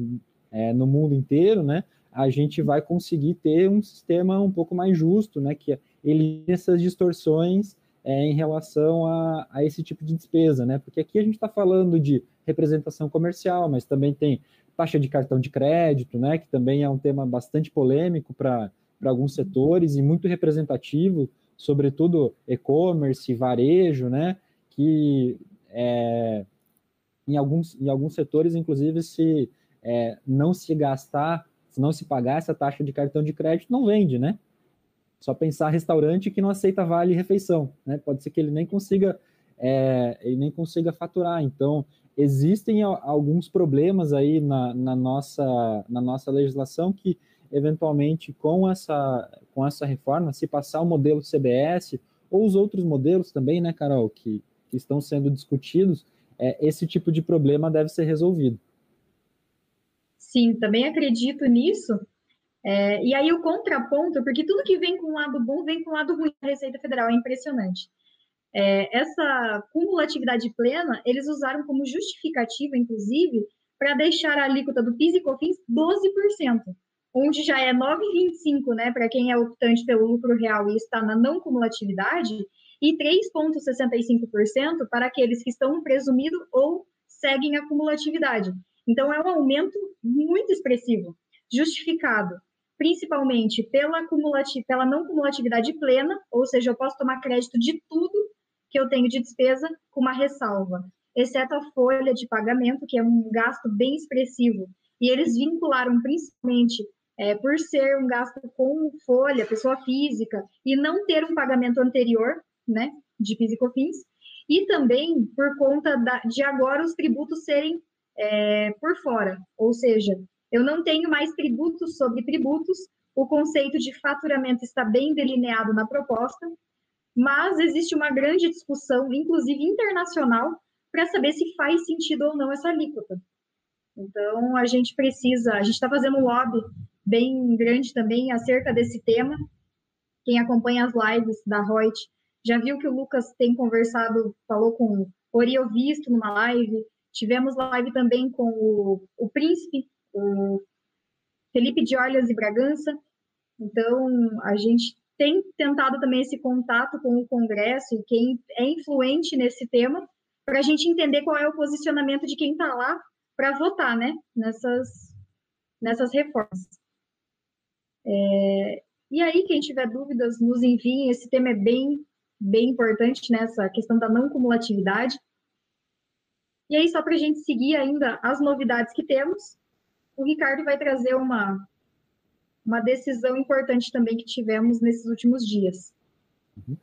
S3: é, no mundo inteiro, né? A gente vai conseguir ter um sistema um pouco mais justo, né? Que elimine essas distorções é, em relação a, a, esse tipo de despesa, né? Porque aqui a gente está falando de representação comercial, mas também tem taxa de cartão de crédito, né? Que também é um tema bastante polêmico para alguns setores e muito representativo, sobretudo e-commerce, varejo, né? Que é, em, alguns, em alguns setores, inclusive, se é, não se gastar, se não se pagar essa taxa de cartão de crédito, não vende, né? Só pensar restaurante que não aceita vale refeição, né? Pode ser que ele nem consiga, é, ele nem consiga faturar. Então, existem alguns problemas aí na, na, nossa, na nossa legislação que, eventualmente, com essa, com essa reforma, se passar o modelo CBS ou os outros modelos também, né, Carol, que, que estão sendo discutidos, é, esse tipo de problema deve ser resolvido.
S2: Sim, também acredito nisso, é, e aí o contraponto, porque tudo que vem com um lado bom vem com um lado ruim da Receita Federal, é impressionante. É, essa cumulatividade plena, eles usaram como justificativa, inclusive, para deixar a alíquota do PIS e COFINS 12%, onde já é 9,25%, né, para quem é optante pelo lucro real e está na não cumulatividade, e 3,65% para aqueles que estão presumidos ou seguem a cumulatividade. Então, é um aumento muito expressivo, justificado principalmente pela, pela não cumulatividade plena, ou seja, eu posso tomar crédito de tudo que eu tenho de despesa com uma ressalva, exceto a folha de pagamento, que é um gasto bem expressivo. E eles vincularam principalmente é, por ser um gasto com folha, pessoa física, e não ter um pagamento anterior, né, de PIS e COFINS, e também por conta da, de agora os tributos serem é, por fora, ou seja, eu não tenho mais tributos sobre tributos, o conceito de faturamento está bem delineado na proposta, mas existe uma grande discussão, inclusive internacional, para saber se faz sentido ou não essa alíquota. Então, a gente precisa, a gente está fazendo um lobby bem grande também acerca desse tema. Quem acompanha as lives da Reut já viu que o Lucas tem conversado, falou com o Oriel Visto numa live, tivemos live também com o, o Príncipe, o Felipe de Orleans e Bragança. Então, a gente tem tentado também esse contato com o Congresso e quem é influente nesse tema, para a gente entender qual é o posicionamento de quem está lá para votar né, nessas, nessas reformas. É, e aí, quem tiver dúvidas, nos enviem. Esse tema é bem, bem importante nessa questão da não cumulatividade. E aí, só para a gente seguir ainda as novidades que temos, o Ricardo vai trazer uma, uma decisão importante também que tivemos nesses últimos dias.
S3: Uhum.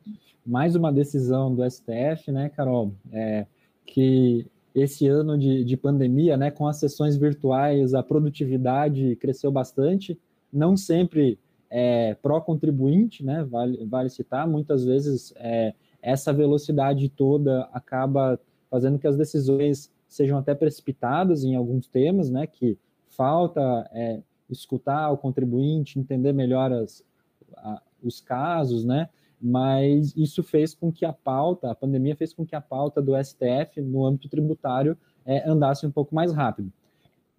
S3: Mais uma decisão do STF, né, Carol? É, que esse ano de, de pandemia, né, com as sessões virtuais, a produtividade cresceu bastante, não sempre é, pró-contribuinte, né, vale, vale citar, muitas vezes é, essa velocidade toda acaba fazendo que as decisões sejam até precipitadas em alguns temas, né, que falta é, escutar o contribuinte, entender melhor as, a, os casos, né? Mas isso fez com que a pauta, a pandemia fez com que a pauta do STF no âmbito tributário é, andasse um pouco mais rápido.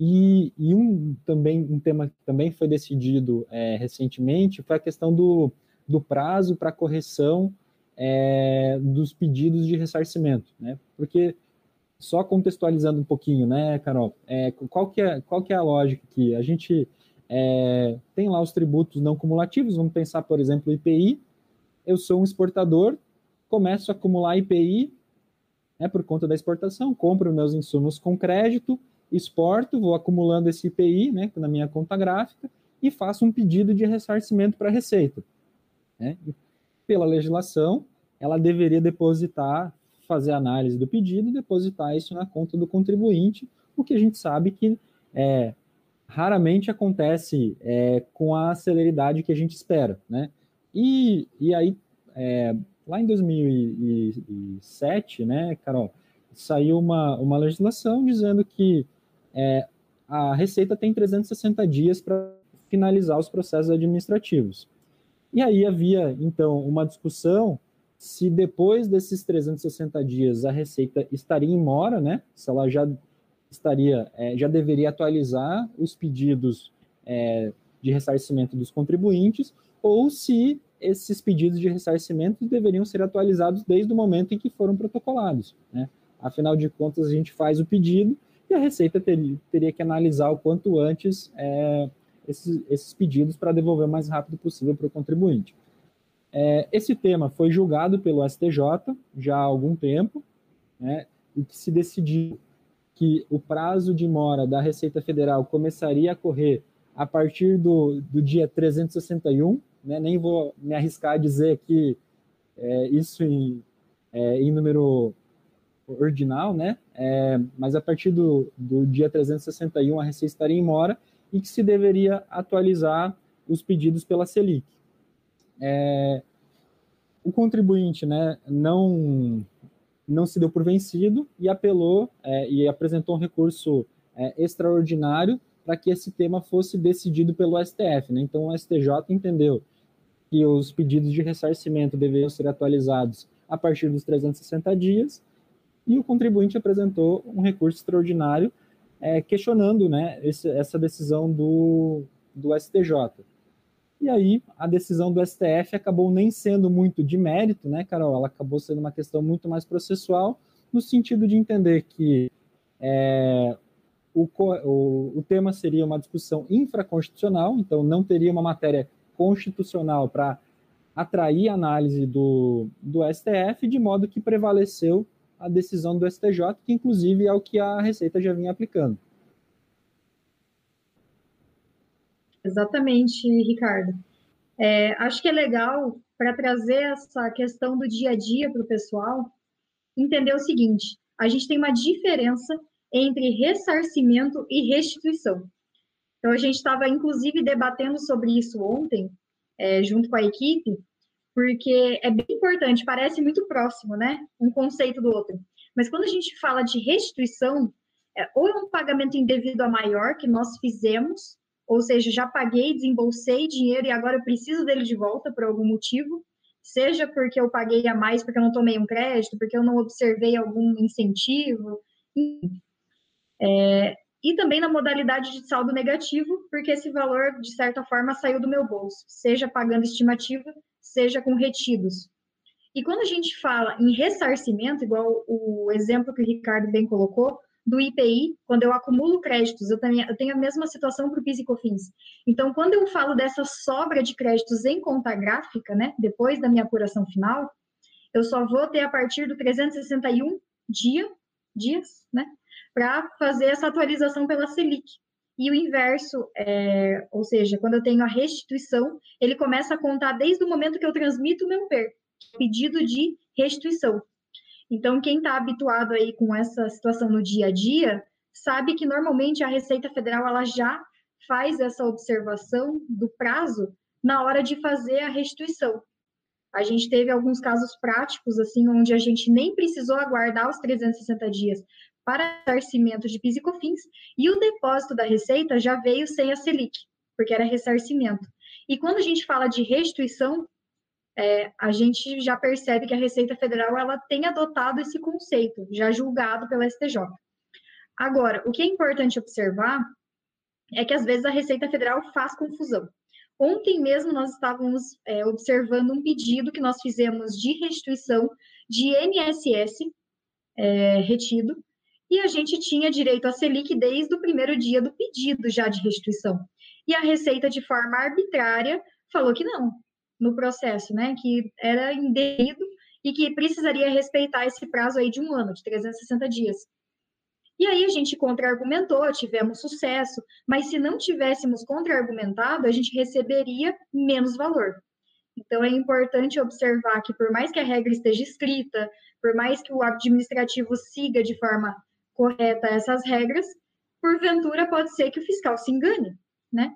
S3: E, e, um também um tema que também foi decidido é, recentemente foi a questão do, do prazo para correção é, dos pedidos de ressarcimento, né? Porque só contextualizando um pouquinho, né, Carol? É, qual, que é, qual que é a lógica aqui? A gente é, tem lá os tributos não cumulativos, vamos pensar, por exemplo, IPI. Eu sou um exportador, começo a acumular IPI né, por conta da exportação, compro meus insumos com crédito, exporto, vou acumulando esse IPI né, na minha conta gráfica e faço um pedido de ressarcimento para a Receita. Né? Pela legislação, ela deveria depositar, fazer análise do pedido e depositar isso na conta do contribuinte, o que a gente sabe que é, raramente acontece é, com a celeridade que a gente espera. Né? E, e aí, é, lá em 2007, né, Carol, saiu uma, uma legislação dizendo que é, a Receita tem 360 dias para finalizar os processos administrativos. E aí havia, então, uma discussão se depois desses 360 dias a Receita estaria em mora, né? Se ela já estaria, é, já deveria atualizar os pedidos é, de ressarcimento dos contribuintes, ou se esses pedidos de ressarcimento deveriam ser atualizados desde o momento em que foram protocolados. Né? Afinal de contas, a gente faz o pedido e a Receita teria, teria que analisar o quanto antes é, esses, esses, pedidos para devolver o mais rápido possível para o contribuinte. É, esse tema foi julgado pelo STJ já há algum tempo, né, e que se decidiu que o prazo de mora da Receita Federal começaria a correr a partir do, do dia 361, né, nem vou me arriscar a dizer que é, isso em, é, em número ordinal, né? É, mas a partir do, do dia 361 a Receita estaria em mora e que se deveria atualizar os pedidos pela Selic. É, o contribuinte, né, não não se deu por vencido e apelou é, e apresentou um recurso é, extraordinário para que esse tema fosse decidido pelo STF. Né? Então, o STJ entendeu que os pedidos de ressarcimento deveriam ser atualizados a partir dos 360 dias e o contribuinte apresentou um recurso extraordinário é, questionando né, esse, essa decisão do, do STJ. E aí a decisão do STF acabou nem sendo muito de mérito, né, Carol? Ela acabou sendo uma questão muito mais processual, no sentido de entender que é, o, o, o tema seria uma discussão infraconstitucional, então não teria uma matéria constitucional para atrair a análise do, do STF, de modo que prevaleceu a decisão do STJ, que inclusive é o que a Receita já vinha aplicando.
S2: Exatamente, Ricardo. É, acho que é legal para trazer essa questão do dia a dia para o pessoal entender o seguinte: a gente tem uma diferença entre ressarcimento e restituição. Então, a gente estava, inclusive, debatendo sobre isso ontem, é, junto com a equipe, porque é bem importante, parece muito próximo, né? Um conceito do outro. Mas quando a gente fala de restituição, é, ou é um pagamento indevido a maior que nós fizemos, ou seja, já paguei, desembolsei dinheiro e agora eu preciso dele de volta por algum motivo, seja porque eu paguei a mais porque eu não tomei um crédito, porque eu não observei algum incentivo. É, e também na modalidade de saldo negativo, porque esse valor, de certa forma, saiu do meu bolso, seja pagando estimativa, seja com retidos. E quando a gente fala em ressarcimento, igual o exemplo que o Ricardo bem colocou, do IPI, quando eu acumulo créditos, eu, também, eu tenho a mesma situação para o PIS e COFINS. Então, quando eu falo dessa sobra de créditos em conta gráfica, né, depois da minha apuração final, eu só vou ter a partir do 361 dia, dias, né, para fazer essa atualização pela Selic. E o inverso, é, ou seja, quando eu tenho a restituição, ele começa a contar desde o momento que eu transmito o meu PER, pedido de restituição. Então, quem está habituado aí com essa situação no dia a dia, sabe que normalmente a Receita Federal ela já faz essa observação do prazo na hora de fazer a restituição. A gente teve alguns casos práticos, assim, onde a gente nem precisou aguardar os 360 dias para ressarcimento de PIS e COFINS, e o depósito da Receita já veio sem a Selic, porque era ressarcimento. E quando a gente fala de restituição, é, a gente já percebe que a Receita Federal ela tem adotado esse conceito, já julgado pela STJ. Agora, o que é importante observar é que às vezes a Receita Federal faz confusão. Ontem mesmo nós estávamos é, observando um pedido que nós fizemos de restituição de INSS é, retido, e a gente tinha direito à Selic desde o primeiro dia do pedido já de restituição. e a Receita, de forma arbitrária, falou que não, no processo, né? Que era indevido e que precisaria respeitar esse prazo aí de um ano, de 360 dias. E aí a gente contra-argumentou, tivemos sucesso, mas se não tivéssemos contra-argumentado, a gente receberia menos valor. Então é importante observar que por mais que a regra esteja escrita, por mais que o administrativo siga de forma correta essas regras, porventura pode ser que o fiscal se engane, né?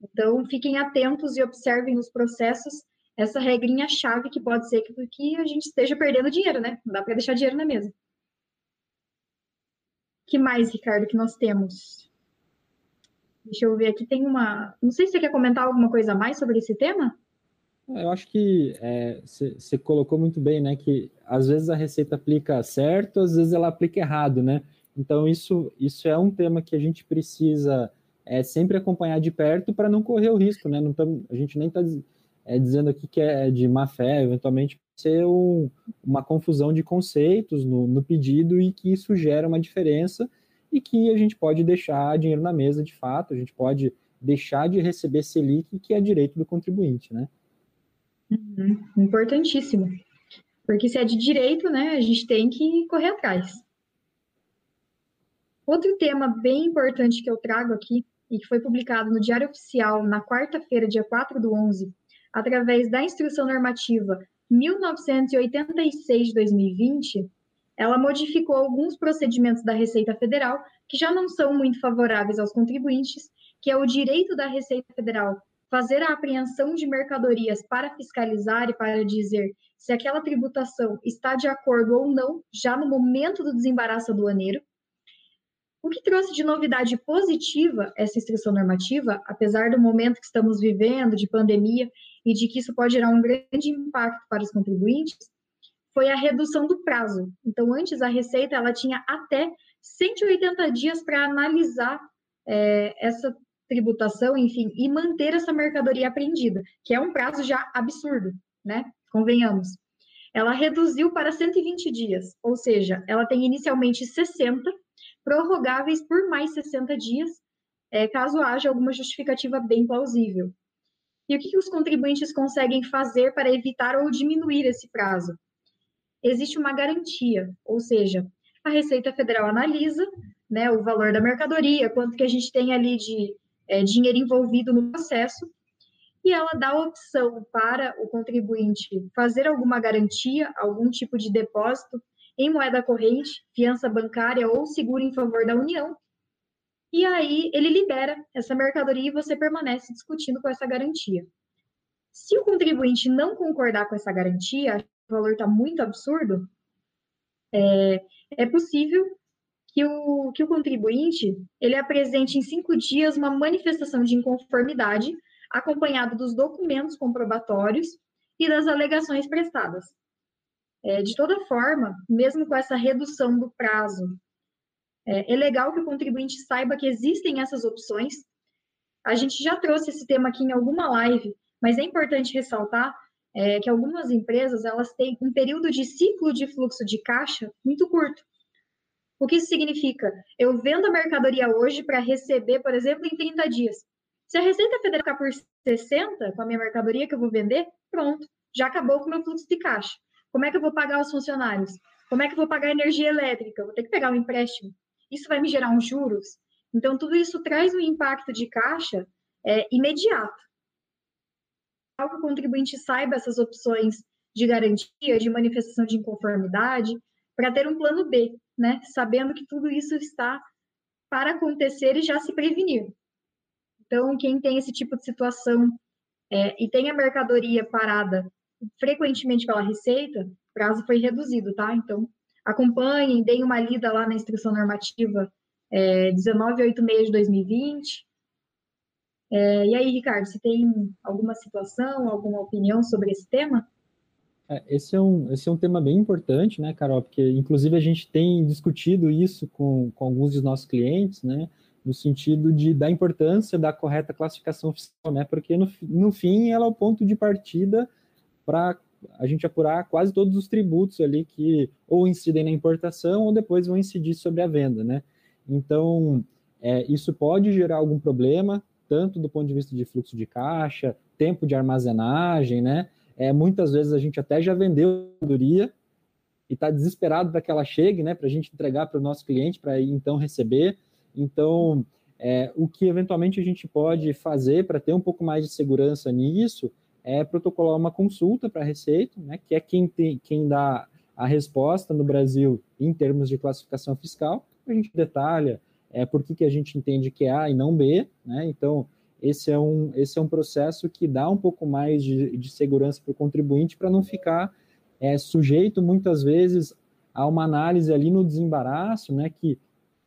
S2: Então fiquem atentos e observem nos processos essa regrinha chave que pode ser que, que a gente esteja perdendo dinheiro, né? Não dá para deixar dinheiro na mesa. que mais, Ricardo, que nós temos? Deixa eu ver aqui, tem uma. Não sei se você quer comentar alguma coisa mais sobre esse tema?
S3: Eu acho que você é, colocou muito bem, né? Que às vezes a receita aplica certo, às vezes ela aplica errado, né? Então isso, isso é um tema que a gente precisa é, sempre acompanhar de perto para não correr o risco, né? Não tam, a gente nem está é, dizendo aqui que é de má fé, eventualmente ser um, uma confusão de conceitos no, no pedido e que isso gera uma diferença e que a gente pode deixar dinheiro na mesa de fato, a gente pode deixar de receber Selic, que é direito do contribuinte, né?
S2: Uhum, importantíssimo. Porque se é de direito, né, a gente tem que correr atrás. Outro tema bem importante que eu trago aqui, e que foi publicado no Diário Oficial na quarta-feira, dia 4 do 11, através da Instrução Normativa 1986 de 2020, ela modificou alguns procedimentos da Receita Federal que já não são muito favoráveis aos contribuintes, que é o direito da Receita Federal fazer a apreensão de mercadorias para fiscalizar e para dizer se aquela tributação está de acordo ou não, já no momento do desembaraço aduaneiro. O que trouxe de novidade positiva essa instrução normativa, apesar do momento que estamos vivendo, de pandemia, e de que isso pode gerar um grande impacto para os contribuintes, foi a redução do prazo. Então, antes a Receita ela tinha até 180 dias para analisar é, essa tributação, enfim, e manter essa mercadoria apreendida, que é um prazo já absurdo, né? Convenhamos. Ela reduziu para 120 dias, ou seja, ela tem inicialmente 60, prorrogáveis por mais 60 dias, é, caso haja alguma justificativa bem plausível. E o que, que os contribuintes conseguem fazer para evitar ou diminuir esse prazo? Existe uma garantia, ou seja, a Receita Federal analisa né, o valor da mercadoria, quanto que a gente tem ali de é, dinheiro envolvido no processo, e ela dá a opção para o contribuinte fazer alguma garantia, algum tipo de depósito em moeda corrente, fiança bancária ou seguro em favor da União, e aí ele libera essa mercadoria e você permanece discutindo com essa garantia. Se o contribuinte não concordar com essa garantia, o valor está muito absurdo, é, é possível que o, que o contribuinte ele apresente em cinco dias uma manifestação de inconformidade, acompanhado dos documentos comprobatórios e das alegações prestadas. É, de toda forma, mesmo com essa redução do prazo, é, é legal que o contribuinte saiba que existem essas opções. A gente já trouxe esse tema aqui em alguma live, mas é importante ressaltar é, que algumas empresas elas têm um período de ciclo de fluxo de caixa muito curto. O que isso significa? Eu vendo a mercadoria hoje para receber, por exemplo, em 30 dias. Se a Receita Federal ficar por 60 com a minha mercadoria que eu vou vender, pronto, já acabou com o meu fluxo de caixa. Como é que eu vou pagar os funcionários? Como é que eu vou pagar a energia elétrica? Vou ter que pegar um empréstimo. Isso vai me gerar uns juros. Então, tudo isso traz um impacto de caixa é, imediato. Que o contribuinte saiba essas opções de garantia, de manifestação de inconformidade, para ter um plano B, né? Sabendo que tudo isso está para acontecer e já se prevenir. Então, quem tem esse tipo de situação é, e tem a mercadoria parada frequentemente pela Receita, o prazo foi reduzido, tá? Então, acompanhem, deem uma lida lá na instrução normativa é, 1986 de 2020. É, e aí, Ricardo, você tem alguma situação, alguma opinião sobre esse tema?
S3: É, esse, é um, esse é um tema bem importante, né, Carol? Porque, inclusive, a gente tem discutido isso com, com alguns dos nossos clientes, né? No sentido de, da importância da correta classificação fiscal, né? Porque, no, no fim, ela é o ponto de partida para a gente apurar quase todos os tributos ali que ou incidem na importação ou depois vão incidir sobre a venda, né? Então, é, isso pode gerar algum problema, tanto do ponto de vista de fluxo de caixa, tempo de armazenagem, né? É, muitas vezes a gente até já vendeu a mercadoria e está desesperado para que ela chegue, né? Para a gente entregar para o nosso cliente, para então receber. Então, é, o que eventualmente a gente pode fazer para ter um pouco mais de segurança nisso é protocolar uma consulta para a Receita, né, que é quem, tem, quem dá a resposta no Brasil em termos de classificação fiscal. A gente detalha é, por que, que a gente entende que é A e não B. Né? Então, esse é, um, esse é um processo que dá um pouco mais de, de segurança para o contribuinte para não ficar é, sujeito, muitas vezes, a uma análise ali no desembaraço, né, que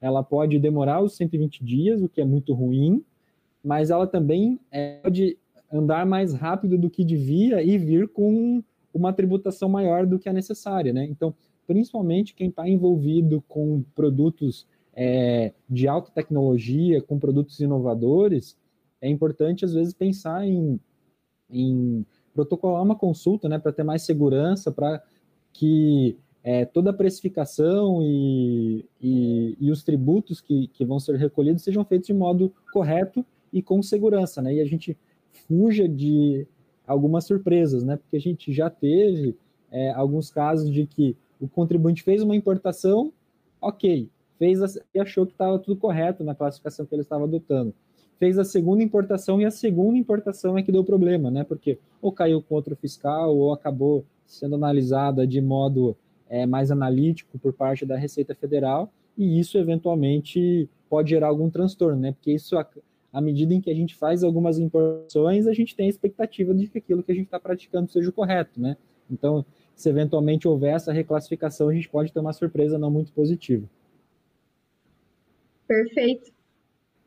S3: ela pode demorar os 120 dias, o que é muito ruim, mas ela também é, pode andar mais rápido do que devia e vir com uma tributação maior do que a necessária, né? Então, principalmente quem está envolvido com produtos é, de alta tecnologia, com produtos inovadores, é importante às vezes pensar em, em protocolar uma consulta, né, para ter mais segurança, para que é, toda a precificação e, e, e, os tributos que, que vão ser recolhidos sejam feitos de modo correto e com segurança, né? E a gente fuja de algumas surpresas, né? Porque a gente já teve é, alguns casos de que o contribuinte fez uma importação, ok, fez e achou que estava tudo correto na classificação que ele estava adotando. Fez a segunda importação e a segunda importação é que deu problema, né? Porque ou caiu com outro fiscal ou acabou sendo analisada de modo é, mais analítico por parte da Receita Federal, e isso eventualmente pode gerar algum transtorno, né? Porque isso, à medida em que a gente faz algumas importações, a gente tem a expectativa de que aquilo que a gente está praticando seja o correto, né? Então, se eventualmente houver essa reclassificação, a gente pode ter uma surpresa não muito positiva.
S2: Perfeito.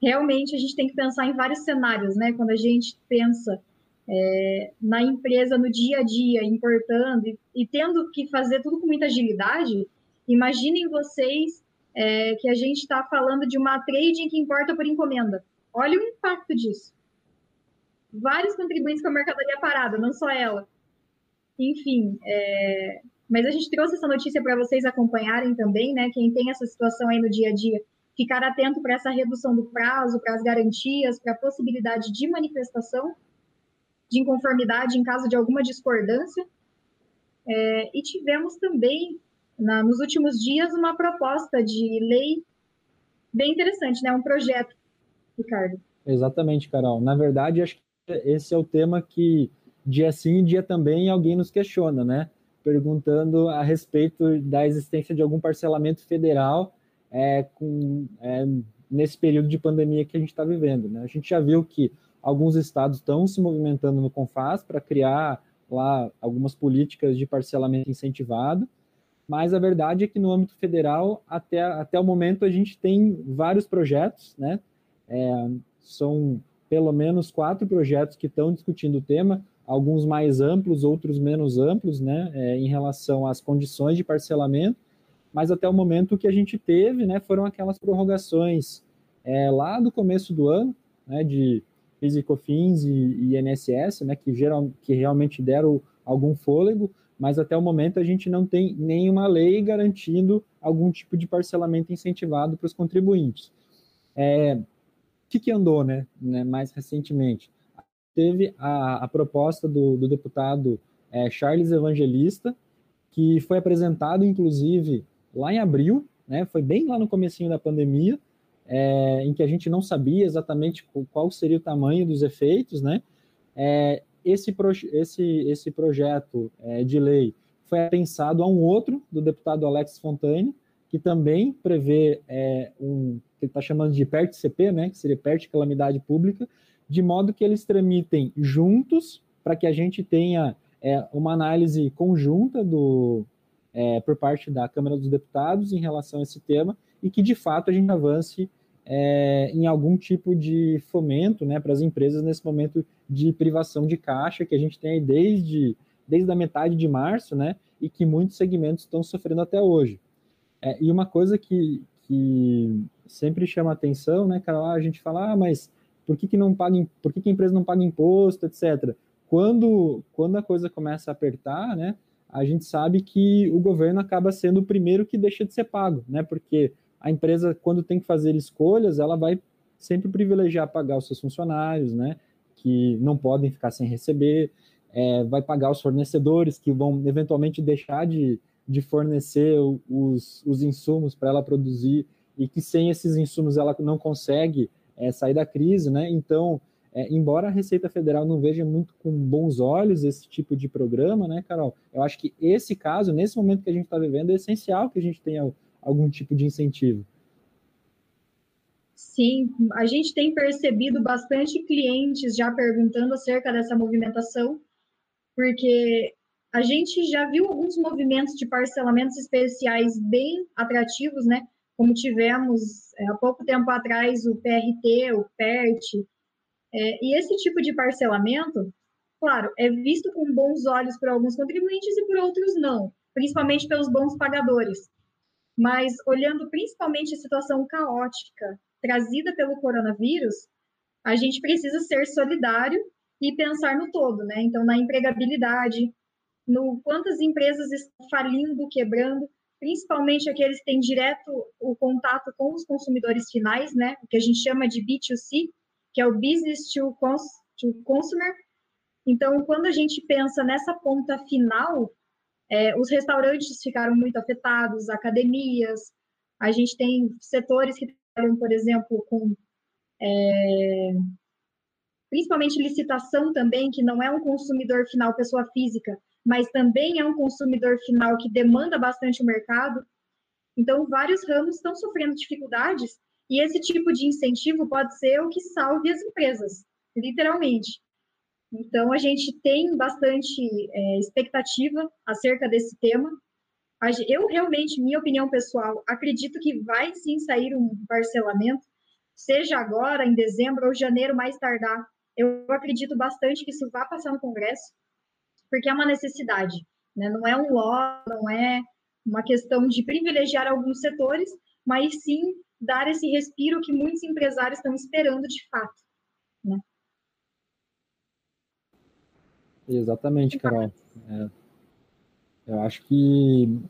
S2: Realmente, a gente tem que pensar em vários cenários, né? Quando a gente pensa é, na empresa no dia a dia, importando e, e, tendo que fazer tudo com muita agilidade, imaginem vocês é, que a gente está falando de uma trading que importa por encomenda. Olha o impacto disso. Vários contribuintes com a mercadoria parada, não só ela. Enfim, é, mas a gente trouxe essa notícia para vocês acompanharem também, né? Quem tem essa situação aí no dia a dia, ficar atento para essa redução do prazo, para as garantias, para a possibilidade de manifestação de inconformidade em caso de alguma discordância. É, e tivemos também, na, nos últimos dias, uma proposta de lei bem interessante, né? um projeto, Ricardo.
S3: Exatamente, Carol. Na verdade, acho que esse é o tema que dia sim e dia também alguém nos questiona, né? Perguntando a respeito da existência de algum parcelamento federal é, com, é, nesse período de pandemia que a gente está vivendo. Né? A gente já viu que Alguns estados estão se movimentando no CONFAS para criar lá algumas políticas de parcelamento incentivado, mas a verdade é que no âmbito federal, até, até o momento, a gente tem vários projetos, né? É, são pelo menos quatro projetos que estão discutindo o tema, alguns mais amplos, outros menos amplos, né, é, em relação às condições de parcelamento, mas até o momento que a gente teve, né, foram aquelas prorrogações é, lá do começo do ano, né, de PIS e COFINS e, e INSS, né, que, geral, que realmente deram algum fôlego, mas até o momento a gente não tem nenhuma lei garantindo algum tipo de parcelamento incentivado para os contribuintes. É, o que, que andou né, né, mais recentemente? Teve a, a proposta do, do deputado é, Charles Evangelista, que foi apresentado, inclusive, lá em abril, né, foi bem lá no comecinho da pandemia, é, em que a gente não sabia exatamente qual seria o tamanho dos efeitos, né? É, esse, esse, esse projeto é, de lei foi pensado a um outro do deputado Alex Fontaine, que também prevê é, um que ele está chamando de PERT-CP, né, que seria PERT Calamidade Pública, de modo que eles tramitem juntos para que a gente tenha é, uma análise conjunta do, é, por parte da Câmara dos Deputados em relação a esse tema e que de fato a gente avance é, em algum tipo de fomento né, para as empresas nesse momento de privação de caixa que a gente tem desde, desde a metade de março, né, e que muitos segmentos estão sofrendo até hoje. É, e uma coisa que, que sempre chama atenção, né, Carol, a gente fala, ah, mas por que, que não paga, por que, que a empresa não paga imposto, etc. Quando, quando a coisa começa a apertar, né, a gente sabe que o governo acaba sendo o primeiro que deixa de ser pago, né, porque a empresa, quando tem que fazer escolhas, ela vai sempre privilegiar pagar os seus funcionários, né, que não podem ficar sem receber, é, vai pagar os fornecedores que vão eventualmente deixar de, de fornecer os, os insumos para ela produzir e que sem esses insumos ela não consegue é, sair da crise, né? Então, é, embora a Receita Federal não veja muito com bons olhos esse tipo de programa, né, Carol? Eu acho que esse caso, nesse momento que a gente está vivendo, é essencial que a gente tenha algum tipo de incentivo.
S2: Sim, a gente tem percebido bastante clientes já perguntando acerca dessa movimentação, porque a gente já viu alguns movimentos de parcelamentos especiais bem atrativos, né? Como tivemos é, há pouco tempo atrás o PRT, o PERT, é, e esse tipo de parcelamento, claro, é visto com bons olhos por alguns contribuintes e por outros não, principalmente pelos bons pagadores. Mas olhando principalmente a situação caótica trazida pelo coronavírus, a gente precisa ser solidário e pensar no todo, né? Então, na empregabilidade, no quantas empresas estão falindo, quebrando, principalmente aqueles que têm direto o contato com os consumidores finais, né? O que a gente chama de B2C, que é o Business to, cons to Consumer. Então, quando a gente pensa nessa ponta final, é, os restaurantes ficaram muito afetados, academias, a gente tem setores que trabalham, por exemplo, com é, principalmente licitação também, que não é um consumidor final pessoa física, mas também é um consumidor final que demanda bastante o mercado. Então, vários ramos estão sofrendo dificuldades e esse tipo de incentivo pode ser o que salve as empresas, literalmente. Então, a gente tem bastante é, expectativa acerca desse tema. Eu realmente, minha opinião pessoal, acredito que vai sim sair um parcelamento, seja agora, em dezembro ou janeiro, mais tardar. Eu acredito bastante que isso vá passar no Congresso, porque é uma necessidade. Né? Não é um law, não é uma questão de privilegiar alguns setores, mas sim dar esse respiro que muitos empresários estão esperando de fato. Né?
S3: Exatamente, Carol. É, eu acho que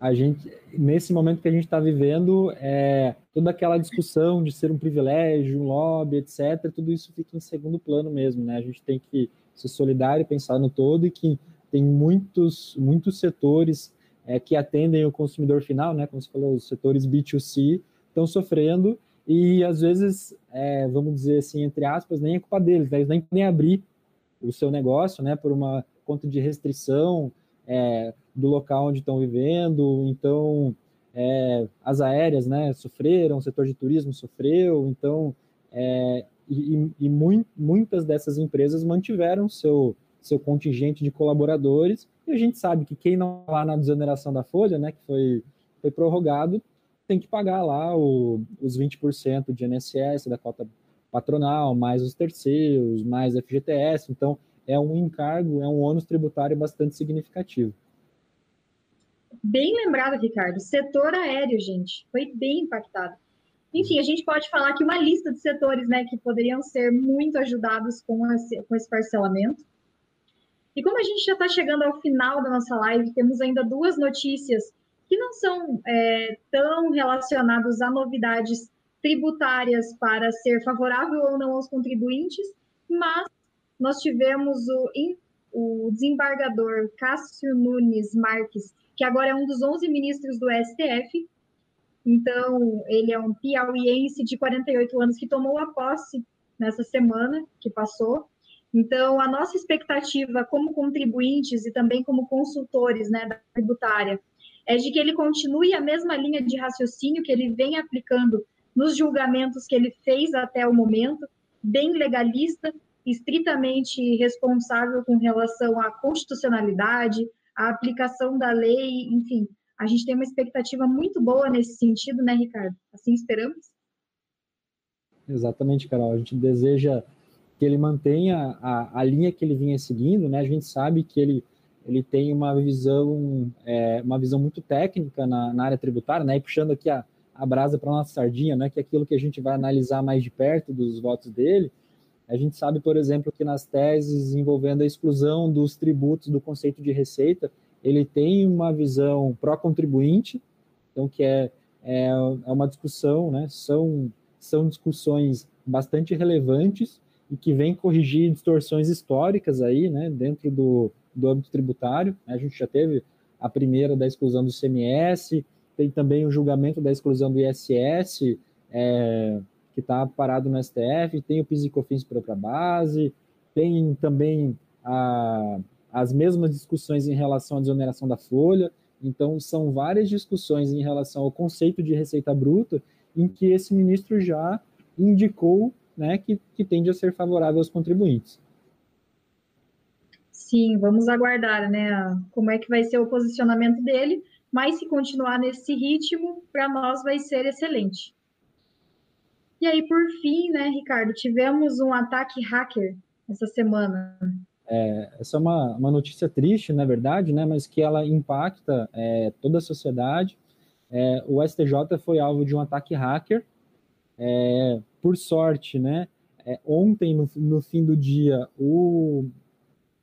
S3: a gente, nesse momento que a gente está vivendo, é, toda aquela discussão de ser um privilégio, um lobby, etc., tudo isso fica em segundo plano mesmo, né? A gente tem que ser solidário, pensar no todo e que tem muitos, muitos setores é, que atendem o consumidor final, né? Como você falou, os setores B2C estão sofrendo e às vezes, é, vamos dizer assim, entre aspas, nem é culpa deles, né? eles nem podem abrir o seu negócio, né? Por uma conta de restrição, é, do local onde estão vivendo, então é, as aéreas né, sofreram, o setor de turismo sofreu, então é, e, e muitas dessas empresas mantiveram seu, seu contingente de colaboradores, e a gente sabe que quem não lá na desoneração da folha, né, que foi, foi prorrogado, tem que pagar lá o, os 20% de INSS da cota patronal, mais os terceiros, mais FGTS, então é um encargo, é um ônus tributário bastante significativo.
S2: Bem lembrado, Ricardo. Setor aéreo, gente, foi bem impactado. Enfim, a gente pode falar aqui uma lista de setores né, que poderiam ser muito ajudados com esse, com esse parcelamento. E como a gente já está chegando ao final da nossa live, temos ainda duas notícias que não são é, tão relacionadas a novidades tributárias para ser favorável ou não aos contribuintes, mas nós tivemos o, o desembargador Cássio Nunes Marques que agora é um dos 11 ministros do STF. Então, ele é um piauiense de 48 anos que tomou a posse nessa semana que passou. Então, a nossa expectativa como contribuintes e também como consultores né, da tributária é de que ele continue a mesma linha de raciocínio que ele vem aplicando nos julgamentos que ele fez até o momento, bem legalista, estritamente responsável com relação à constitucionalidade, a aplicação da lei, enfim, a gente tem uma expectativa muito boa nesse sentido, né, Ricardo? Assim esperamos?
S3: Exatamente, Carol. A gente deseja que ele mantenha a, a linha que ele vinha seguindo, né? A gente sabe que ele, ele tem uma visão, é, uma visão muito técnica na, na, área tributária, né? E puxando aqui a, a brasa para nossa sardinha, né? Que é aquilo que a gente vai analisar mais de perto dos votos dele. A gente sabe, por exemplo, que nas teses envolvendo a exclusão dos tributos do conceito de receita, ele tem uma visão pró-contribuinte, então que é, é, é uma discussão, né? São, são discussões bastante relevantes e que vêm corrigir distorções históricas aí, né, dentro do, do âmbito tributário. A gente já teve a primeira da exclusão do CMS, tem também o julgamento da exclusão do ISS, é, que está parado no STF, tem o PIS e COFINS para a base, tem também a, as mesmas discussões em relação à desoneração da folha. Então, são várias discussões em relação ao conceito de receita bruta, em que esse ministro já indicou né, que, que tende a ser favorável aos contribuintes.
S2: Sim, vamos aguardar né, como é que vai ser o posicionamento dele, mas se continuar nesse ritmo, para nós vai ser excelente. E aí, por fim, né, Ricardo, tivemos um ataque hacker essa semana.
S3: É, essa é uma, uma notícia triste, na verdade, né, mas que ela impacta é, toda a sociedade. É, o STJ foi alvo de um ataque hacker. É, por sorte, né, é, ontem, no, no, fim do dia, o,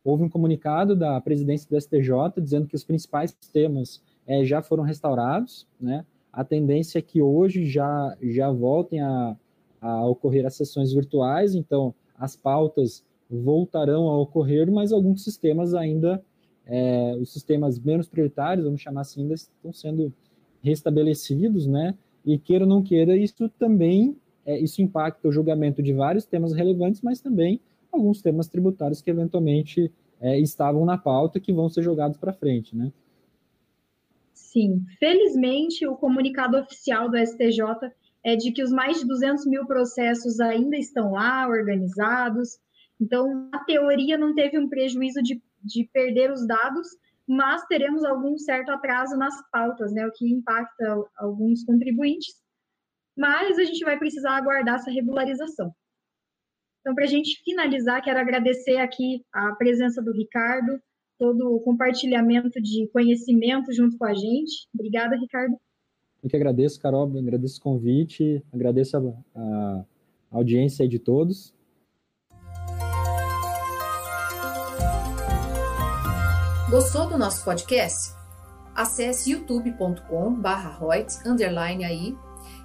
S3: houve um comunicado da presidência do STJ dizendo que os principais temas é, já foram restaurados. Né? A tendência é que hoje já, já voltem a, a ocorrer as sessões virtuais, então as pautas voltarão a ocorrer, mas alguns sistemas ainda, é, os sistemas menos prioritários, vamos chamar assim, ainda estão sendo restabelecidos, né? E queira ou não queira, isso também, é, isso impacta o julgamento de vários temas relevantes, mas também alguns temas tributários que eventualmente é, estavam na pauta que vão ser jogados para frente, né?
S2: Sim, felizmente o comunicado oficial do STJ é de que os mais de 200 mil processos ainda estão lá, organizados, então, a teoria não teve um prejuízo de, de perder os dados, mas teremos algum certo atraso nas pautas, né, o que impacta alguns contribuintes. Mas a gente vai precisar aguardar essa regularização. Então, para a gente finalizar, quero agradecer aqui a presença do Ricardo, todo o compartilhamento de conhecimento junto com a gente. Obrigada, Ricardo.
S3: Eu que agradeço, Carol, agradeço o convite, agradeço a, a audiência de todos
S4: Gostou do nosso podcast? Acesse youtube.com/royts_aí